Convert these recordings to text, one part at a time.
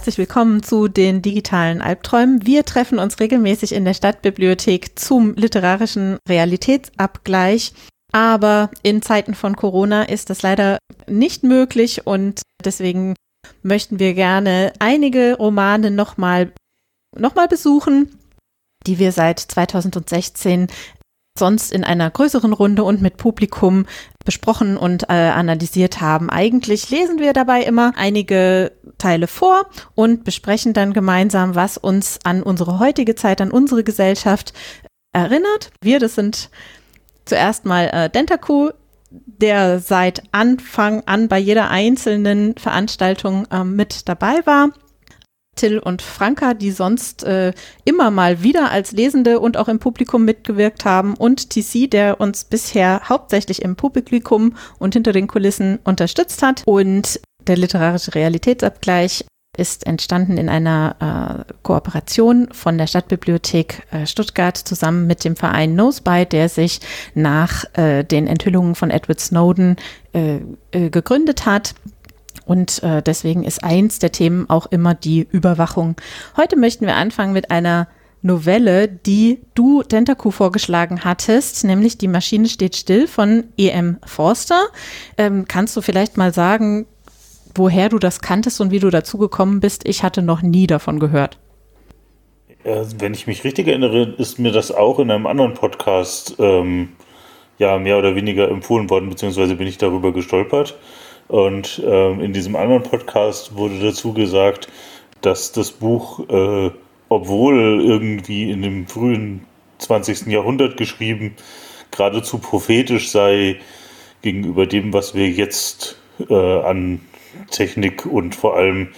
Herzlich willkommen zu den digitalen Albträumen. Wir treffen uns regelmäßig in der Stadtbibliothek zum literarischen Realitätsabgleich. Aber in Zeiten von Corona ist das leider nicht möglich und deswegen möchten wir gerne einige Romane nochmal noch mal besuchen, die wir seit 2016 sonst in einer größeren Runde und mit Publikum besprochen und äh, analysiert haben. Eigentlich lesen wir dabei immer einige Teile vor und besprechen dann gemeinsam, was uns an unsere heutige Zeit, an unsere Gesellschaft erinnert. Wir, das sind zuerst mal äh, Dentaku, der seit Anfang an bei jeder einzelnen Veranstaltung äh, mit dabei war. Till und Franka, die sonst äh, immer mal wieder als Lesende und auch im Publikum mitgewirkt haben und TC, der uns bisher hauptsächlich im Publikum und hinter den Kulissen unterstützt hat und der literarische Realitätsabgleich ist entstanden in einer äh, Kooperation von der Stadtbibliothek äh, Stuttgart zusammen mit dem Verein Noseby, der sich nach äh, den Enthüllungen von Edward Snowden äh, äh, gegründet hat. Und äh, deswegen ist eins der Themen auch immer die Überwachung. Heute möchten wir anfangen mit einer Novelle, die du, Dentaku, vorgeschlagen hattest, nämlich Die Maschine steht still von E.M. Forster. Ähm, kannst du vielleicht mal sagen, woher du das kanntest und wie du dazu gekommen bist. Ich hatte noch nie davon gehört. Wenn ich mich richtig erinnere, ist mir das auch in einem anderen Podcast ähm, ja mehr oder weniger empfohlen worden, beziehungsweise bin ich darüber gestolpert. Und ähm, in diesem anderen Podcast wurde dazu gesagt, dass das Buch, äh, obwohl irgendwie in dem frühen 20. Jahrhundert geschrieben, geradezu prophetisch sei gegenüber dem, was wir jetzt äh, an Technik und vor allem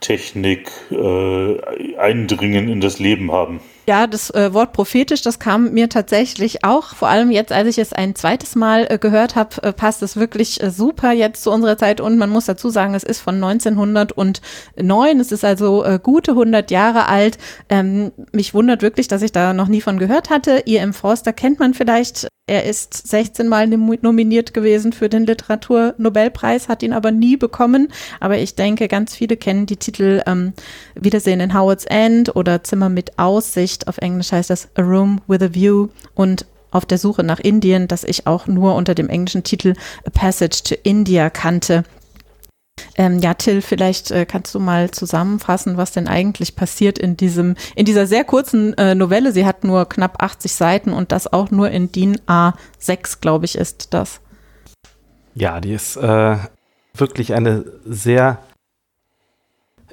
Technik äh, Eindringen in das Leben haben. Ja, das äh, Wort prophetisch, das kam mir tatsächlich auch, vor allem jetzt, als ich es ein zweites Mal äh, gehört habe, äh, passt es wirklich äh, super jetzt zu unserer Zeit und man muss dazu sagen, es ist von 1909, es ist also äh, gute 100 Jahre alt. Ähm, mich wundert wirklich, dass ich da noch nie von gehört hatte. E.M. Forster kennt man vielleicht, er ist 16 Mal nominiert gewesen für den Literaturnobelpreis, hat ihn aber nie bekommen, aber ich denke, ganz viele kennen die Titel ähm, Wiedersehen in Howard's End oder Zimmer mit Aussicht Sicht. Auf Englisch heißt das A Room with a View und auf der Suche nach Indien, das ich auch nur unter dem englischen Titel A Passage to India kannte. Ähm, ja, Till, vielleicht äh, kannst du mal zusammenfassen, was denn eigentlich passiert in diesem, in dieser sehr kurzen äh, Novelle. Sie hat nur knapp 80 Seiten und das auch nur in DIN A6, glaube ich, ist das. Ja, die ist äh, wirklich eine sehr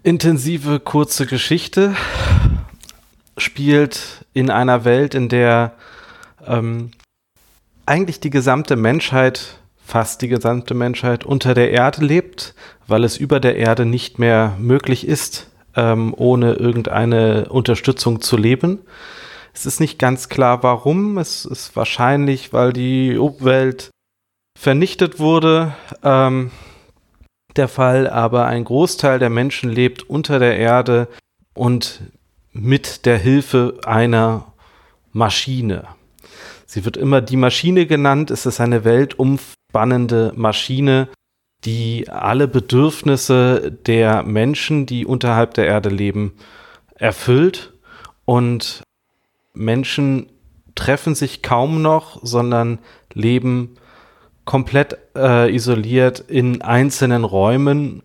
intensive, kurze Geschichte spielt in einer Welt, in der ähm, eigentlich die gesamte Menschheit, fast die gesamte Menschheit unter der Erde lebt, weil es über der Erde nicht mehr möglich ist, ähm, ohne irgendeine Unterstützung zu leben. Es ist nicht ganz klar, warum. Es ist wahrscheinlich, weil die Umwelt vernichtet wurde. Ähm, der Fall, aber ein Großteil der Menschen lebt unter der Erde und mit der Hilfe einer Maschine. Sie wird immer die Maschine genannt. Es ist eine weltumspannende Maschine, die alle Bedürfnisse der Menschen, die unterhalb der Erde leben, erfüllt. Und Menschen treffen sich kaum noch, sondern leben komplett äh, isoliert in einzelnen Räumen,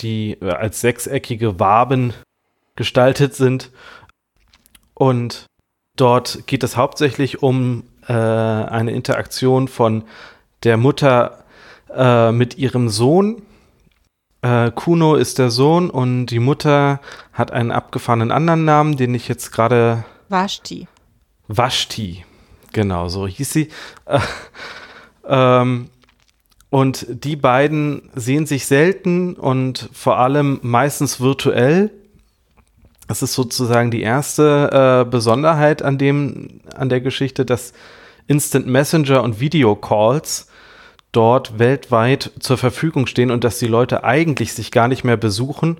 die als sechseckige Waben gestaltet sind. Und dort geht es hauptsächlich um äh, eine Interaktion von der Mutter äh, mit ihrem Sohn. Äh, Kuno ist der Sohn und die Mutter hat einen abgefahrenen anderen Namen, den ich jetzt gerade. Vashti. Vashti, genau, so hieß sie. Äh, ähm, und die beiden sehen sich selten und vor allem meistens virtuell das ist sozusagen die erste äh, Besonderheit an dem, an der Geschichte, dass Instant Messenger und Video Calls dort weltweit zur Verfügung stehen und dass die Leute eigentlich sich gar nicht mehr besuchen,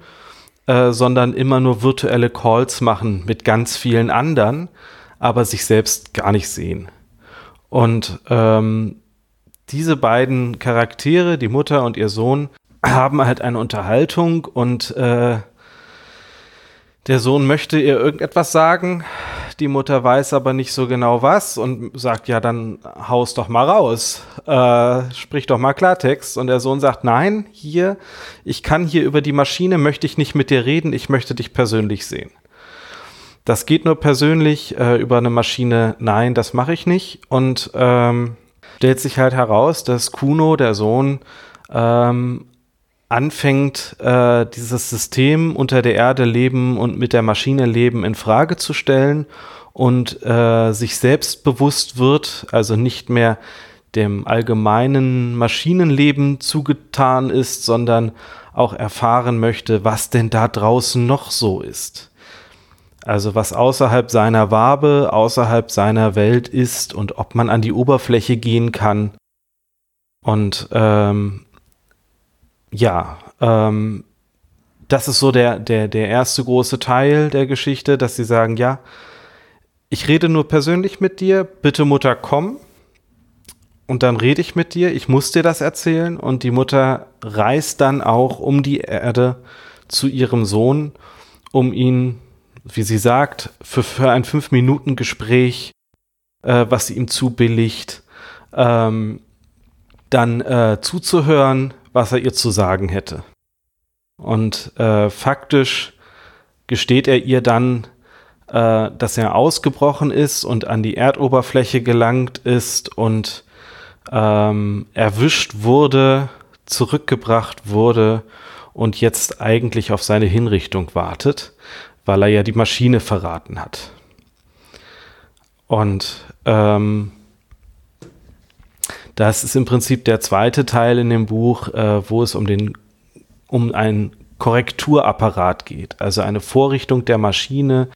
äh, sondern immer nur virtuelle Calls machen mit ganz vielen anderen, aber sich selbst gar nicht sehen. Und ähm, diese beiden Charaktere, die Mutter und ihr Sohn, haben halt eine Unterhaltung und äh, Der Sohn möchte ihr irgendetwas sagen, die Mutter weiß aber nicht so genau was und sagt, ja, dann haus doch mal raus, äh, sprich doch mal Klartext. Und der Sohn sagt, nein, hier, ich kann hier über die Maschine, möchte ich nicht mit dir reden, ich möchte dich persönlich sehen. Das geht nur persönlich äh, über eine Maschine, nein, das mache ich nicht. Und ähm, stellt sich halt heraus, dass Kuno, der Sohn, ähm, anfängt, äh, dieses System unter der Erde leben und mit der Maschine leben in Frage zu stellen und äh, sich selbst bewusst wird, also nicht mehr dem allgemeinen Maschinenleben zugetan ist, sondern auch erfahren möchte, was denn da draußen noch so ist. Also was außerhalb seiner Wabe, außerhalb seiner Welt ist und ob man an die Oberfläche gehen kann. Und ähm, ja, ähm, das ist so der, der, der erste große Teil der Geschichte, dass sie sagen, ja, ich rede nur persönlich mit dir, bitte Mutter, komm. Und dann rede ich mit dir, ich muss dir das erzählen. Und die Mutter reist dann auch um die Erde zu ihrem Sohn, um ihn, wie sie sagt, für, für ein Fünf-Minuten-Gespräch, äh, was sie ihm zubilligt, ähm, dann äh, zuzuhören, was er ihr zu sagen hätte. Und äh, faktisch gesteht er ihr dann, äh, dass er ausgebrochen ist und an die Erdoberfläche gelangt ist und ähm, erwischt wurde, zurückgebracht wurde und jetzt eigentlich auf seine Hinrichtung wartet, weil er ja die Maschine verraten hat. Und ähm, das ist im Prinzip der zweite Teil in dem Buch, äh, wo es um den um einen Korrekturapparat geht, also eine Vorrichtung der Maschine,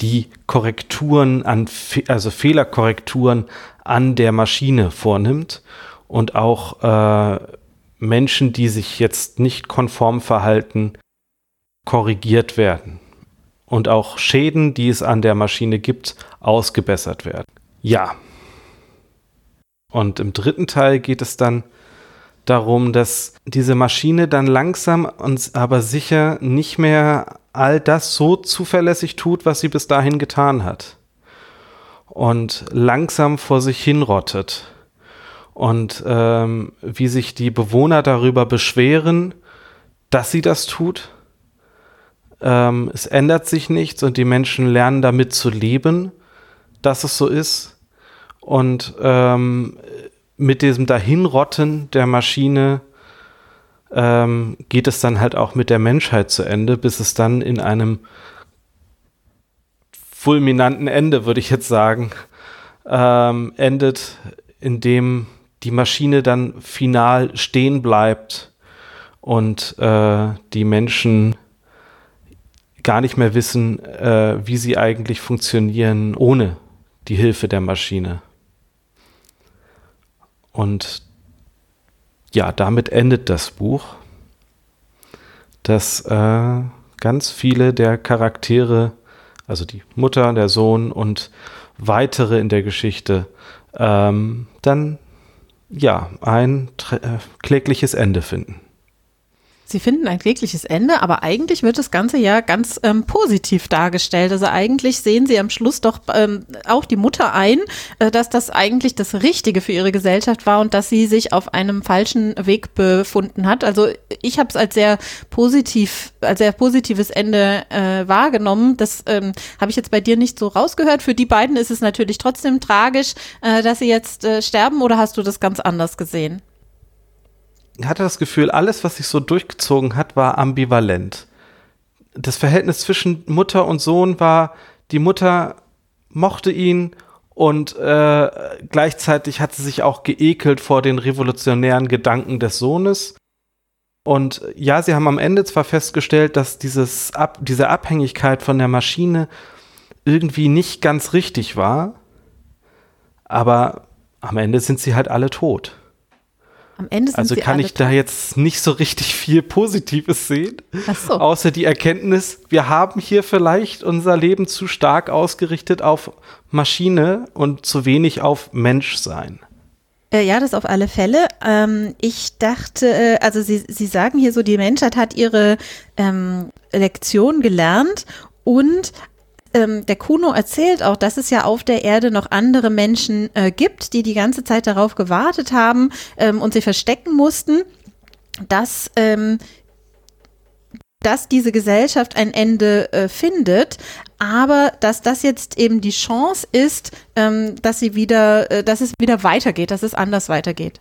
die Korrekturen an, also Fehlerkorrekturen an der Maschine vornimmt und auch äh, Menschen, die sich jetzt nicht konform verhalten, korrigiert werden. Und auch Schäden, die es an der Maschine gibt, ausgebessert werden. Ja, und im dritten Teil geht es dann darum, dass diese Maschine dann langsam und aber sicher nicht mehr all das so zuverlässig tut, was sie bis dahin getan hat. Und langsam vor sich hinrottet. Und ähm, wie sich die Bewohner darüber beschweren, dass sie das tut. Ähm, es ändert sich nichts und die Menschen lernen damit zu leben, dass es so ist. Und ähm, mit diesem Dahinrotten der Maschine ähm, geht es dann halt auch mit der Menschheit zu Ende, bis es dann in einem fulminanten Ende, würde ich jetzt sagen, ähm, endet, in dem die Maschine dann final stehen bleibt und äh, die Menschen gar nicht mehr wissen, äh, wie sie eigentlich funktionieren ohne die Hilfe der Maschine. Und ja, damit endet das Buch, dass äh, ganz viele der Charaktere, also die Mutter, der Sohn und weitere in der Geschichte, ähm, dann ja ein äh, klägliches Ende finden. Sie finden ein klägliches Ende, aber eigentlich wird das Ganze ja ganz ähm, positiv dargestellt. Also eigentlich sehen Sie am Schluss doch ähm, auch die Mutter ein, äh, dass das eigentlich das Richtige für ihre Gesellschaft war und dass sie sich auf einem falschen Weg befunden hat. Also ich habe es als sehr positiv, als sehr positives Ende äh, wahrgenommen. Das ähm, habe ich jetzt bei dir nicht so rausgehört. Für die beiden ist es natürlich trotzdem tragisch, äh, dass sie jetzt äh, sterben oder hast du das ganz anders gesehen? Hatte das Gefühl, alles, was sich so durchgezogen hat, war ambivalent. Das Verhältnis zwischen Mutter und Sohn war, die Mutter mochte ihn und äh, gleichzeitig hat sie sich auch geekelt vor den revolutionären Gedanken des Sohnes. Und ja, sie haben am Ende zwar festgestellt, dass dieses Ab diese Abhängigkeit von der Maschine irgendwie nicht ganz richtig war, aber am Ende sind sie halt alle tot. Am Ende sind also kann ich da jetzt nicht so richtig viel Positives sehen. So. Außer die Erkenntnis, wir haben hier vielleicht unser Leben zu stark ausgerichtet auf Maschine und zu wenig auf Menschsein. Äh, ja, das auf alle Fälle. Ähm, ich dachte, äh, also Sie, Sie sagen hier so, die Menschheit hat ihre ähm, Lektion gelernt und ähm, der Kuno erzählt auch, dass es ja auf der Erde noch andere Menschen äh, gibt, die die ganze Zeit darauf gewartet haben ähm, und sie verstecken mussten, dass ähm, dass diese Gesellschaft ein Ende äh, findet, aber dass das jetzt eben die Chance ist, ähm, dass sie wieder, äh, dass es wieder weitergeht, dass es anders weitergeht.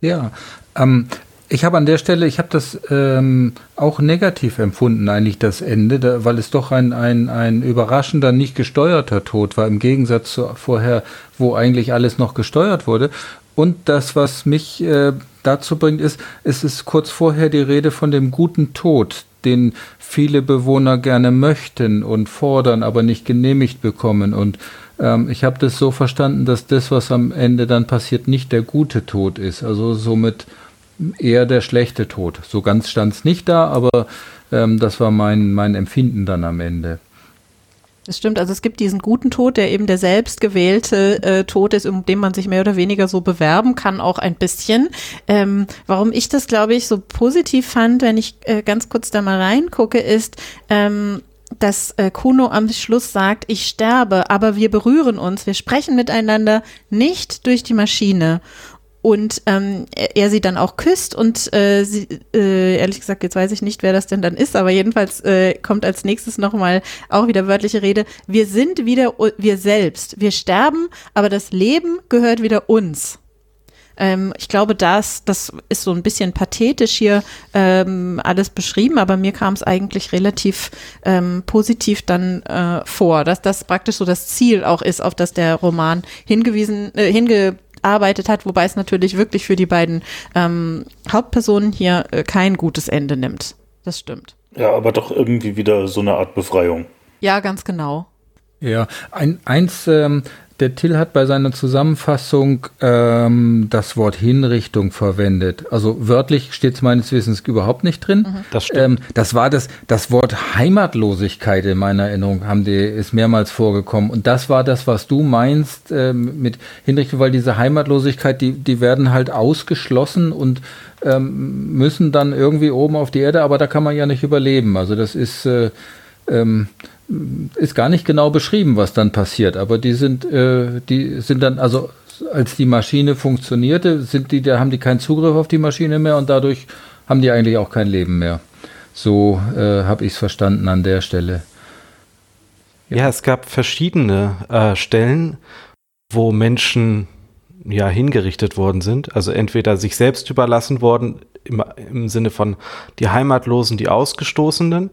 Ja, ähm, ich habe an der Stelle, ich habe das ähm, auch negativ empfunden, eigentlich das Ende, da, weil es doch ein, ein, ein überraschender, nicht gesteuerter Tod war, im Gegensatz zu vorher, wo eigentlich alles noch gesteuert wurde. Und das, was mich äh, dazu bringt, ist, es ist kurz vorher die Rede von dem guten Tod, den viele Bewohner gerne möchten und fordern, aber nicht genehmigt bekommen. Und ähm, ich habe das so verstanden, dass das, was am Ende dann passiert, nicht der gute Tod ist. Also somit eher der schlechte Tod. So ganz stand es nicht da, aber ähm, das war mein, mein Empfinden dann am Ende. Das stimmt, also es gibt diesen guten Tod, der eben der selbstgewählte äh, Tod ist, um den man sich mehr oder weniger so bewerben kann, auch ein bisschen. Ähm, warum ich das, glaube ich, so positiv fand, wenn ich äh, ganz kurz da mal reingucke, ist, ähm, dass äh, Kuno am Schluss sagt, ich sterbe, aber wir berühren uns, wir sprechen miteinander nicht durch die Maschine und ähm, er sie dann auch küsst und äh, sie, äh, ehrlich gesagt, jetzt weiß ich nicht, wer das denn dann ist, aber jedenfalls äh, kommt als nächstes nochmal auch wieder wörtliche Rede. Wir sind wieder wir selbst. Wir sterben, aber das Leben gehört wieder uns. Ähm, ich glaube, das, das ist so ein bisschen pathetisch hier ähm, alles beschrieben, aber mir kam es eigentlich relativ ähm, positiv dann äh, vor, dass das praktisch so das Ziel auch ist, auf das der Roman hingewiesen, äh, hinge arbeitet hat, wobei es natürlich wirklich für die beiden ähm, Hauptpersonen hier äh, kein gutes Ende nimmt. Das stimmt. Ja, aber doch irgendwie wieder so eine Art Befreiung. Ja, ganz genau. Ja, ein, eins, ähm, der Till hat bei seiner Zusammenfassung ähm, das Wort Hinrichtung verwendet. Also wörtlich steht es meines Wissens überhaupt nicht drin. Mhm. Das, ähm, das war das, das Wort Heimatlosigkeit in meiner Erinnerung, haben die, ist mehrmals vorgekommen. Und das war das, was du meinst ähm, mit Hinrichtung, weil diese Heimatlosigkeit, die, die werden halt ausgeschlossen und ähm, müssen dann irgendwie oben auf die Erde, aber da kann man ja nicht überleben. Also das ist äh, ähm, ist gar nicht genau beschrieben, was dann passiert, aber die sind, äh, die sind dann, also als die Maschine funktionierte, sind die, da haben die keinen Zugriff auf die Maschine mehr und dadurch haben die eigentlich auch kein Leben mehr. So äh, habe ich es verstanden an der Stelle. Ja, ja es gab verschiedene äh, Stellen, wo Menschen ja hingerichtet worden sind. Also entweder sich selbst überlassen worden, im, im Sinne von die Heimatlosen, die Ausgestoßenen.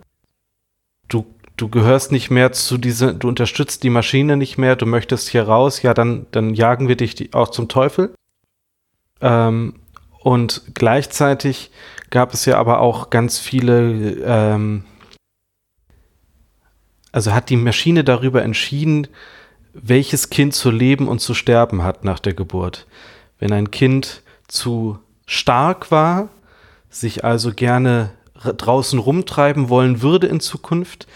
Du du gehörst nicht mehr zu diese, du unterstützt die Maschine nicht mehr, du möchtest hier raus, ja, dann, dann jagen wir dich auch zum Teufel. Ähm, und gleichzeitig gab es ja aber auch ganz viele, ähm, also hat die Maschine darüber entschieden, welches Kind zu leben und zu sterben hat nach der Geburt. Wenn ein Kind zu stark war, sich also gerne draußen rumtreiben wollen würde in Zukunft,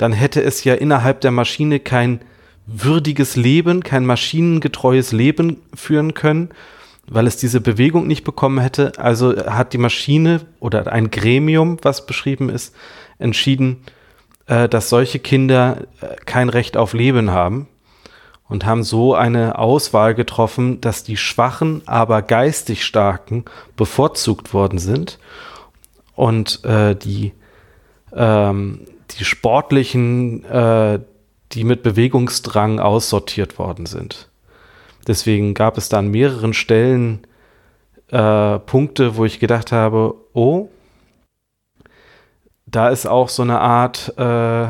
dann hätte es ja innerhalb der Maschine kein würdiges Leben, kein maschinengetreues Leben führen können, weil es diese Bewegung nicht bekommen hätte. Also hat die Maschine oder ein Gremium, was beschrieben ist, entschieden, äh, dass solche Kinder äh, kein Recht auf Leben haben und haben so eine Auswahl getroffen, dass die Schwachen, aber geistig Starken bevorzugt worden sind und äh, die ähm, die Sportlichen, äh, die mit Bewegungsdrang aussortiert worden sind. Deswegen gab es da an mehreren Stellen äh, Punkte, wo ich gedacht habe, oh, da ist auch so eine Art äh,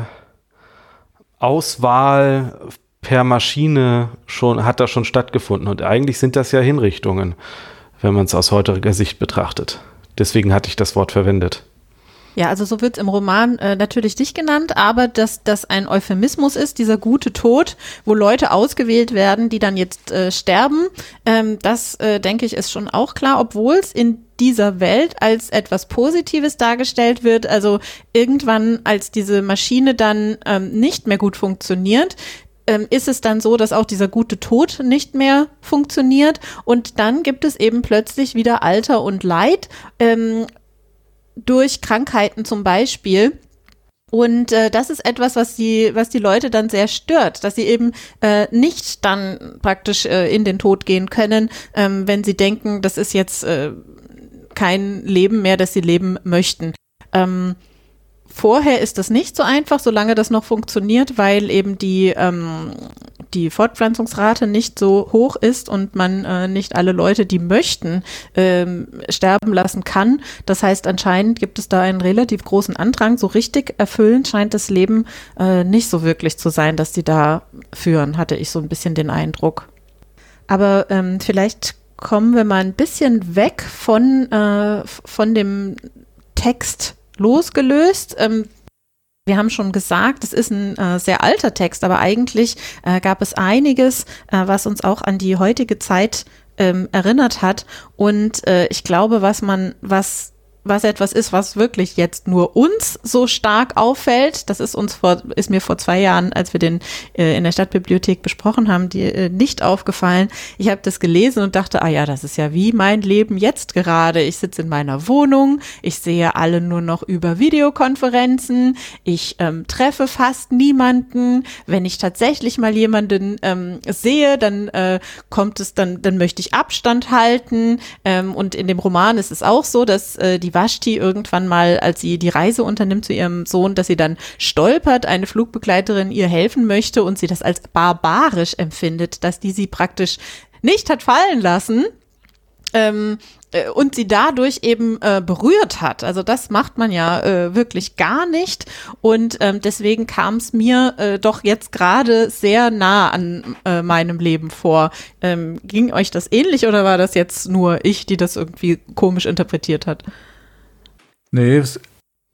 Auswahl per Maschine schon, hat da schon stattgefunden. Und eigentlich sind das ja Hinrichtungen, wenn man es aus heutiger Sicht betrachtet. Deswegen hatte ich das Wort verwendet. Ja, also so wird im Roman äh, natürlich nicht genannt, aber dass das ein Euphemismus ist, dieser gute Tod, wo Leute ausgewählt werden, die dann jetzt äh, sterben, ähm, das äh, denke ich ist schon auch klar, obwohl es in dieser Welt als etwas Positives dargestellt wird. Also irgendwann, als diese Maschine dann ähm, nicht mehr gut funktioniert, ähm, ist es dann so, dass auch dieser gute Tod nicht mehr funktioniert und dann gibt es eben plötzlich wieder Alter und Leid. Ähm, durch Krankheiten zum Beispiel. Und äh, das ist etwas, was die, was die Leute dann sehr stört, dass sie eben äh, nicht dann praktisch äh, in den Tod gehen können, ähm, wenn sie denken, das ist jetzt äh, kein Leben mehr, das sie leben möchten. Ähm, Vorher ist das nicht so einfach, solange das noch funktioniert, weil eben die, ähm, die Fortpflanzungsrate nicht so hoch ist und man äh, nicht alle Leute, die möchten, ähm, sterben lassen kann. Das heißt, anscheinend gibt es da einen relativ großen Andrang. So richtig erfüllend scheint das Leben äh, nicht so wirklich zu sein, dass die da führen, hatte ich so ein bisschen den Eindruck. Aber ähm, vielleicht kommen wir mal ein bisschen weg von, äh, von dem Text losgelöst. Ähm, wir haben schon gesagt, es ist ein äh, sehr alter Text, aber eigentlich äh, gab es einiges, äh, was uns auch an die heutige Zeit ähm, erinnert hat. Und äh, ich glaube, was man, was was etwas ist, was wirklich jetzt nur uns so stark auffällt. Das ist uns vor, ist mir vor zwei Jahren, als wir den äh, in der Stadtbibliothek besprochen haben, die, äh, nicht aufgefallen. Ich habe das gelesen und dachte, ah ja, das ist ja wie mein Leben jetzt gerade. Ich sitze in meiner Wohnung, ich sehe alle nur noch über Videokonferenzen, ich ähm, treffe fast niemanden. Wenn ich tatsächlich mal jemanden ähm, sehe, dann äh, kommt es, dann, dann möchte ich Abstand halten. Ähm, und in dem Roman ist es auch so, dass äh, die die Vashti irgendwann mal, als sie die Reise unternimmt zu ihrem Sohn, dass sie dann stolpert, eine Flugbegleiterin ihr helfen möchte und sie das als barbarisch empfindet, dass die sie praktisch nicht hat fallen lassen. Ähm, äh, und sie dadurch eben äh, berührt hat. Also das macht man ja äh, wirklich gar nicht. Und ähm, deswegen kam es mir äh, doch jetzt gerade sehr nah an äh, meinem Leben vor. Ähm, ging euch das ähnlich oder war das jetzt nur ich, die das irgendwie komisch interpretiert hat? Nee, das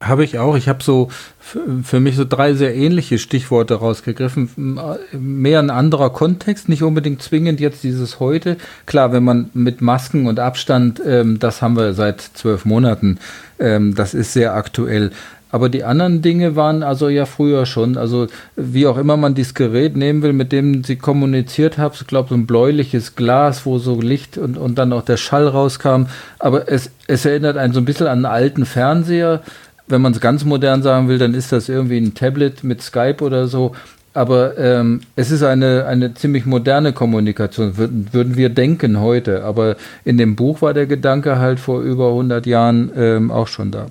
habe ich auch. Ich habe so für mich so drei sehr ähnliche Stichworte rausgegriffen. Mehr ein anderer Kontext, nicht unbedingt zwingend jetzt dieses heute. Klar, wenn man mit Masken und Abstand, ähm, das haben wir seit zwölf Monaten, ähm, das ist sehr aktuell. Aber die anderen Dinge waren also ja früher schon. Also wie auch immer man dieses Gerät nehmen will, mit dem sie kommuniziert hat, ich glaube so ein bläuliches Glas, wo so Licht und, und dann auch der Schall rauskam. Aber es, es erinnert einen so ein bisschen an einen alten Fernseher. Wenn man es ganz modern sagen will, dann ist das irgendwie ein Tablet mit Skype oder so. Aber ähm, es ist eine, eine ziemlich moderne Kommunikation, würden, würden wir denken heute. Aber in dem Buch war der Gedanke halt vor über 100 Jahren ähm, auch schon da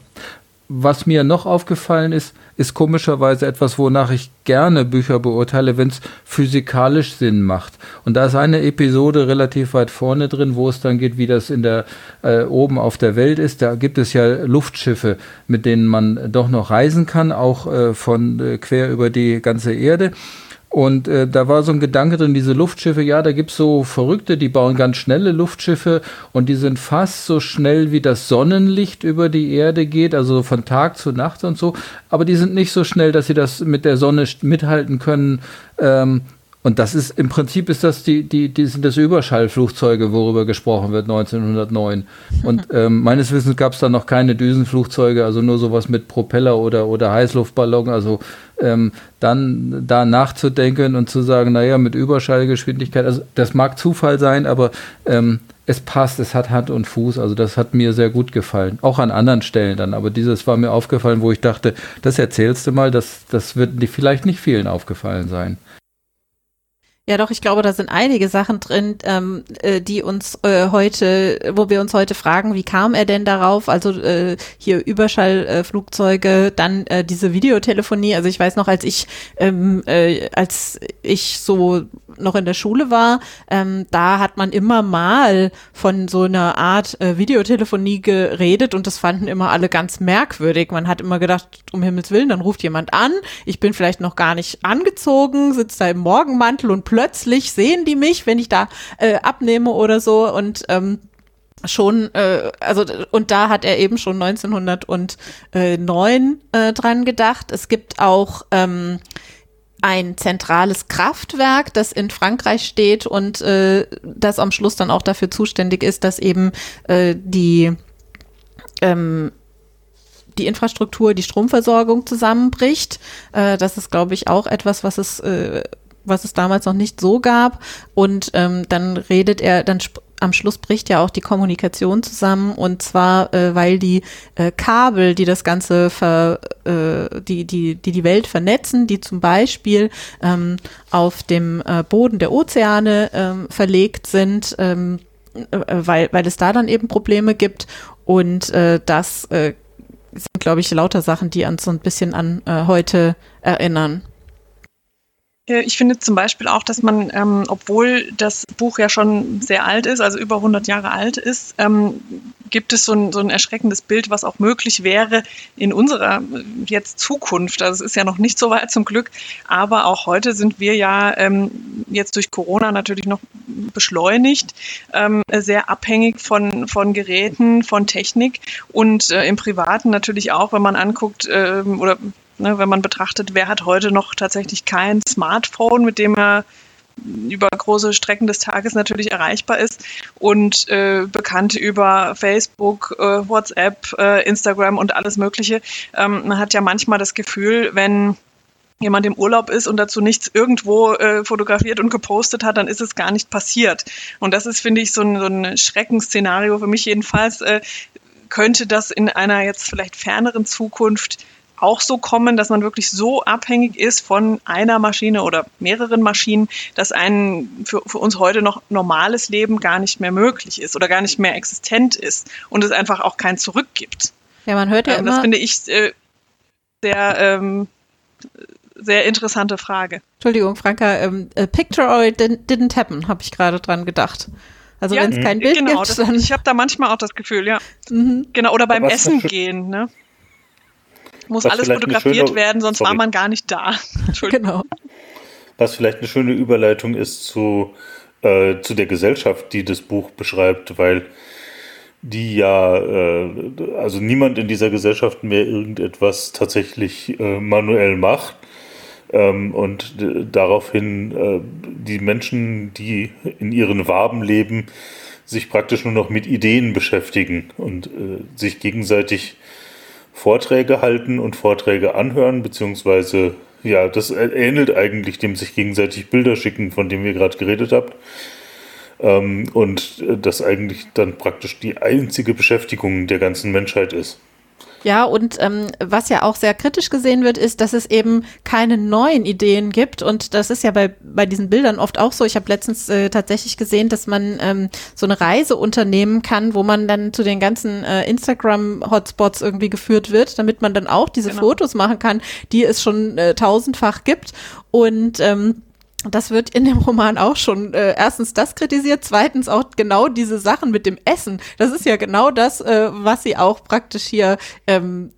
was mir noch aufgefallen ist, ist komischerweise etwas, wonach ich gerne Bücher beurteile, wenn es physikalisch Sinn macht. Und da ist eine Episode relativ weit vorne drin, wo es dann geht, wie das in der äh, oben auf der Welt ist. Da gibt es ja Luftschiffe, mit denen man doch noch reisen kann, auch äh, von äh, quer über die ganze Erde. Und äh, da war so ein Gedanke drin, diese Luftschiffe, ja, da gibt's so Verrückte, die bauen ganz schnelle Luftschiffe und die sind fast so schnell, wie das Sonnenlicht über die Erde geht, also von Tag zu Nacht und so. Aber die sind nicht so schnell, dass sie das mit der Sonne mithalten können. Ähm, und das ist im Prinzip ist das die, die, die sind das Überschallflugzeuge, worüber gesprochen wird 1909. Und ähm, meines Wissens gab es da noch keine Düsenflugzeuge, also nur sowas mit Propeller oder, oder Heißluftballon. Also ähm, dann da nachzudenken und zu sagen, naja, mit Überschallgeschwindigkeit, also das mag Zufall sein, aber ähm, es passt, es hat Hand und Fuß, also das hat mir sehr gut gefallen. Auch an anderen Stellen dann, aber dieses war mir aufgefallen, wo ich dachte, das erzählst du mal, das, das wird vielleicht nicht vielen aufgefallen sein. Ja, doch, ich glaube, da sind einige Sachen drin, ähm, äh, die uns äh, heute, wo wir uns heute fragen, wie kam er denn darauf? Also äh, hier Überschallflugzeuge, äh, dann äh, diese Videotelefonie. Also ich weiß noch, als ich, ähm, äh, als ich so noch in der Schule war, ähm, da hat man immer mal von so einer Art äh, Videotelefonie geredet und das fanden immer alle ganz merkwürdig. Man hat immer gedacht, um Himmels Willen, dann ruft jemand an, ich bin vielleicht noch gar nicht angezogen, sitze da im Morgenmantel und plötzlich sehen die mich, wenn ich da äh, abnehme oder so und ähm, schon, äh, also und da hat er eben schon 1909 äh, dran gedacht. Es gibt auch ähm, ein zentrales Kraftwerk, das in Frankreich steht und äh, das am Schluss dann auch dafür zuständig ist, dass eben äh, die ähm, die Infrastruktur, die Stromversorgung zusammenbricht. Äh, das ist, glaube ich, auch etwas, was es, äh, was es damals noch nicht so gab. Und ähm, dann redet er, dann am Schluss bricht ja auch die Kommunikation zusammen und zwar, äh, weil die äh, Kabel, die das Ganze ver, äh, die, die, die die Welt vernetzen, die zum Beispiel ähm, auf dem äh, Boden der Ozeane ähm, verlegt sind, ähm, äh, weil, weil es da dann eben Probleme gibt und äh, das äh, sind, glaube ich, lauter Sachen, die uns so ein bisschen an äh, heute erinnern. Äh, ich finde zum Beispiel auch, dass man, ähm, obwohl das Buch ja schon sehr alt ist, also über 100 Jahre alt ist, ähm, gibt es so ein, so ein erschreckendes Bild, was auch möglich wäre in unserer äh, jetzt Zukunft. Also es ist ja noch nicht so weit zum Glück, aber auch heute sind wir ja ähm, jetzt durch Corona natürlich noch beschleunigt, ähm, sehr abhängig von, von Geräten, von Technik und äh, im Privaten natürlich auch, wenn man anguckt ähm, oder Ne, wenn man betrachtet, wer hat heute noch tatsächlich kein Smartphone, mit dem er über große Strecken des Tages natürlich erreichbar ist und äh, Bekannte über Facebook, äh, WhatsApp, äh, Instagram und alles Mögliche. Ähm, man hat ja manchmal das Gefühl, wenn jemand im Urlaub ist und dazu nichts irgendwo äh, fotografiert und gepostet hat, dann ist es gar nicht passiert. Und das ist, finde ich, so ein, so ein Schreckensszenario für mich jedenfalls. Äh, könnte das in einer jetzt vielleicht ferneren Zukunft auch so kommen, dass man wirklich so abhängig ist von einer Maschine oder mehreren Maschinen, dass ein für, für uns heute noch normales Leben gar nicht mehr möglich ist oder gar nicht mehr existent ist und es einfach auch kein Zurück gibt. Ja, man hört ja ähm, immer. Das finde ich äh, sehr, ähm, sehr interessante Frage. Entschuldigung, Franka, ähm, a picture or it didn't happen, habe ich gerade dran gedacht. Also ja, wenn es kein Bild genau, gibt, das, ich habe da manchmal auch das Gefühl, ja. Mhm. Genau, oder beim Essen gehen, ne? Muss Was alles fotografiert schöne, werden, sonst sorry. war man gar nicht da. genau. Was vielleicht eine schöne Überleitung ist zu, äh, zu der Gesellschaft, die das Buch beschreibt, weil die ja, äh, also niemand in dieser Gesellschaft mehr irgendetwas tatsächlich äh, manuell macht. Ähm, und daraufhin äh, die Menschen, die in ihren Waben leben, sich praktisch nur noch mit Ideen beschäftigen und äh, sich gegenseitig Vorträge halten und Vorträge anhören, beziehungsweise, ja, das ähnelt eigentlich dem sich gegenseitig Bilder schicken, von dem ihr gerade geredet habt. Ähm, und äh, das eigentlich dann praktisch die einzige Beschäftigung der ganzen Menschheit ist. Ja, und ähm, was ja auch sehr kritisch gesehen wird, ist, dass es eben keine neuen Ideen gibt. Und das ist ja bei, bei diesen Bildern oft auch so. Ich habe letztens äh, tatsächlich gesehen, dass man ähm, so eine Reise unternehmen kann, wo man dann zu den ganzen äh, Instagram-Hotspots irgendwie geführt wird, damit man dann auch diese genau. Fotos machen kann, die es schon äh, tausendfach gibt. Und ähm, das wird in dem Roman auch schon äh, erstens das kritisiert, zweitens auch genau diese Sachen mit dem Essen. Das ist ja genau das, äh, was sie auch praktisch hier ähm,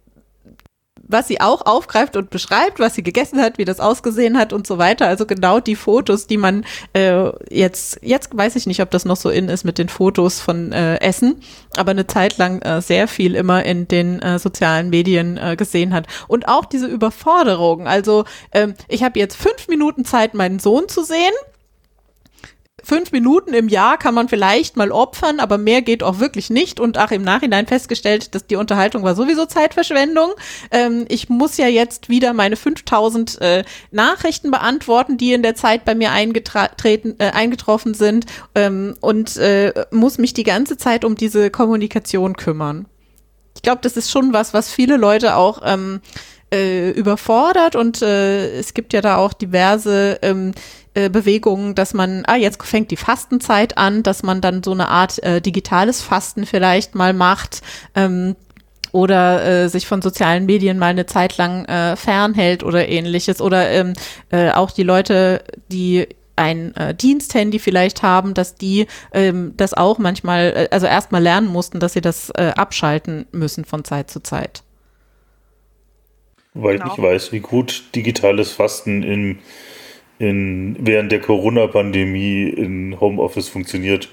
was sie auch aufgreift und beschreibt, was sie gegessen hat, wie das ausgesehen hat und so weiter. Also genau die Fotos, die man äh, jetzt, jetzt weiß ich nicht, ob das noch so in ist mit den Fotos von äh, Essen, aber eine Zeit lang äh, sehr viel immer in den äh, sozialen Medien äh, gesehen hat. Und auch diese Überforderung. Also ähm, ich habe jetzt fünf Minuten Zeit, meinen Sohn zu sehen fünf Minuten im Jahr kann man vielleicht mal opfern, aber mehr geht auch wirklich nicht. Und auch im Nachhinein festgestellt, dass die Unterhaltung war sowieso Zeitverschwendung. Ähm, ich muss ja jetzt wieder meine 5000 äh, Nachrichten beantworten, die in der Zeit bei mir eingetreten, äh, eingetroffen sind ähm, und äh, muss mich die ganze Zeit um diese Kommunikation kümmern. Ich glaube, das ist schon was, was viele Leute auch ähm, äh, überfordert und äh, es gibt ja da auch diverse ähm, äh, Bewegungen, dass man, ah, jetzt fängt die Fastenzeit an, dass man dann so eine Art äh, digitales Fasten vielleicht mal macht. Ähm, oder äh, sich von sozialen Medien mal eine Zeit lang äh, fernhält oder ähnliches. Oder ähm, äh, auch die Leute, die ein äh, Diensthandy vielleicht haben, dass die ähm, das auch manchmal, äh, also erstmal lernen mussten, dass sie das äh, abschalten müssen von Zeit zu Zeit. Weil genau. ich weiß, wie gut digitales Fasten im in, während der Corona-Pandemie in Homeoffice funktioniert.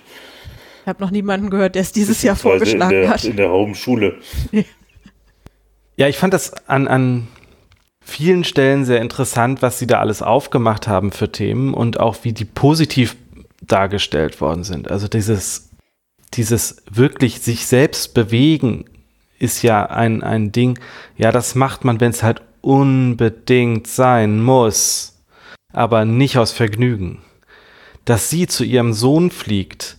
Ich habe noch niemanden gehört, der es dieses Jahr vorgeschlagen in der, hat. In der Home-Schule. Ja, ich fand das an, an vielen Stellen sehr interessant, was sie da alles aufgemacht haben für Themen und auch wie die positiv dargestellt worden sind. Also dieses, dieses wirklich sich selbst bewegen ist ja ein, ein Ding, ja, das macht man, wenn es halt unbedingt sein muss aber nicht aus Vergnügen. Dass sie zu ihrem Sohn fliegt,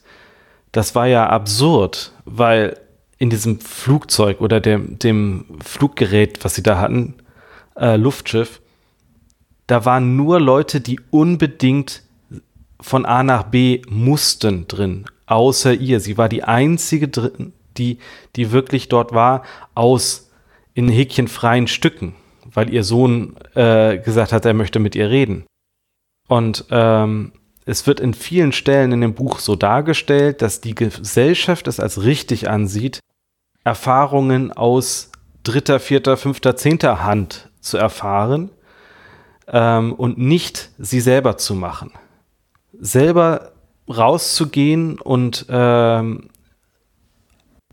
das war ja absurd, weil in diesem Flugzeug oder dem, dem Fluggerät, was sie da hatten, äh, Luftschiff, da waren nur Leute, die unbedingt von A nach B mussten drin, außer ihr. Sie war die einzige drin, die, die wirklich dort war, aus in Häkchen freien Stücken, weil ihr Sohn äh, gesagt hat, er möchte mit ihr reden. Und ähm, es wird in vielen Stellen in dem Buch so dargestellt, dass die Gesellschaft es als richtig ansieht, Erfahrungen aus dritter, vierter, fünfter, zehnter Hand zu erfahren ähm, und nicht sie selber zu machen. Selber rauszugehen und ähm,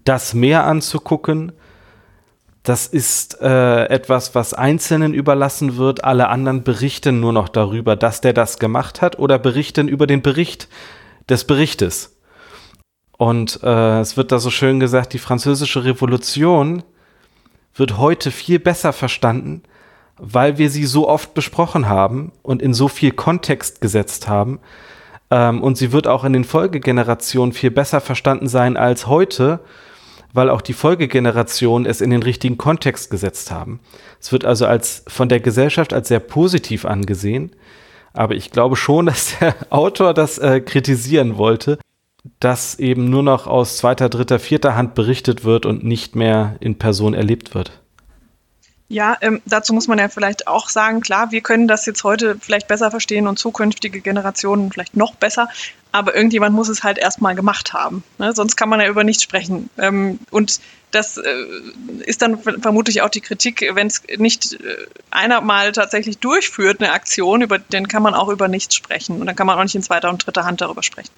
das Meer anzugucken, das ist äh, etwas, was Einzelnen überlassen wird. Alle anderen berichten nur noch darüber, dass der das gemacht hat oder berichten über den Bericht des Berichtes. Und äh, es wird da so schön gesagt, die französische Revolution wird heute viel besser verstanden, weil wir sie so oft besprochen haben und in so viel Kontext gesetzt haben. Ähm, und sie wird auch in den Folgegenerationen viel besser verstanden sein als heute, weil auch die Folgegenerationen es in den richtigen Kontext gesetzt haben. Es wird also als von der Gesellschaft als sehr positiv angesehen. Aber ich glaube schon, dass der Autor das äh, kritisieren wollte, dass eben nur noch aus zweiter, dritter, vierter Hand berichtet wird und nicht mehr in Person erlebt wird. Ja, ähm, dazu muss man ja vielleicht auch sagen, klar, wir können das jetzt heute vielleicht besser verstehen und zukünftige Generationen vielleicht noch besser, aber irgendjemand muss es halt erstmal gemacht haben. Ne? Sonst kann man ja über nichts sprechen. Ähm, und das äh, ist dann vermutlich auch die Kritik, wenn es nicht äh, einer mal tatsächlich durchführt, eine Aktion, über den kann man auch über nichts sprechen. Und dann kann man auch nicht in zweiter und dritter Hand darüber sprechen.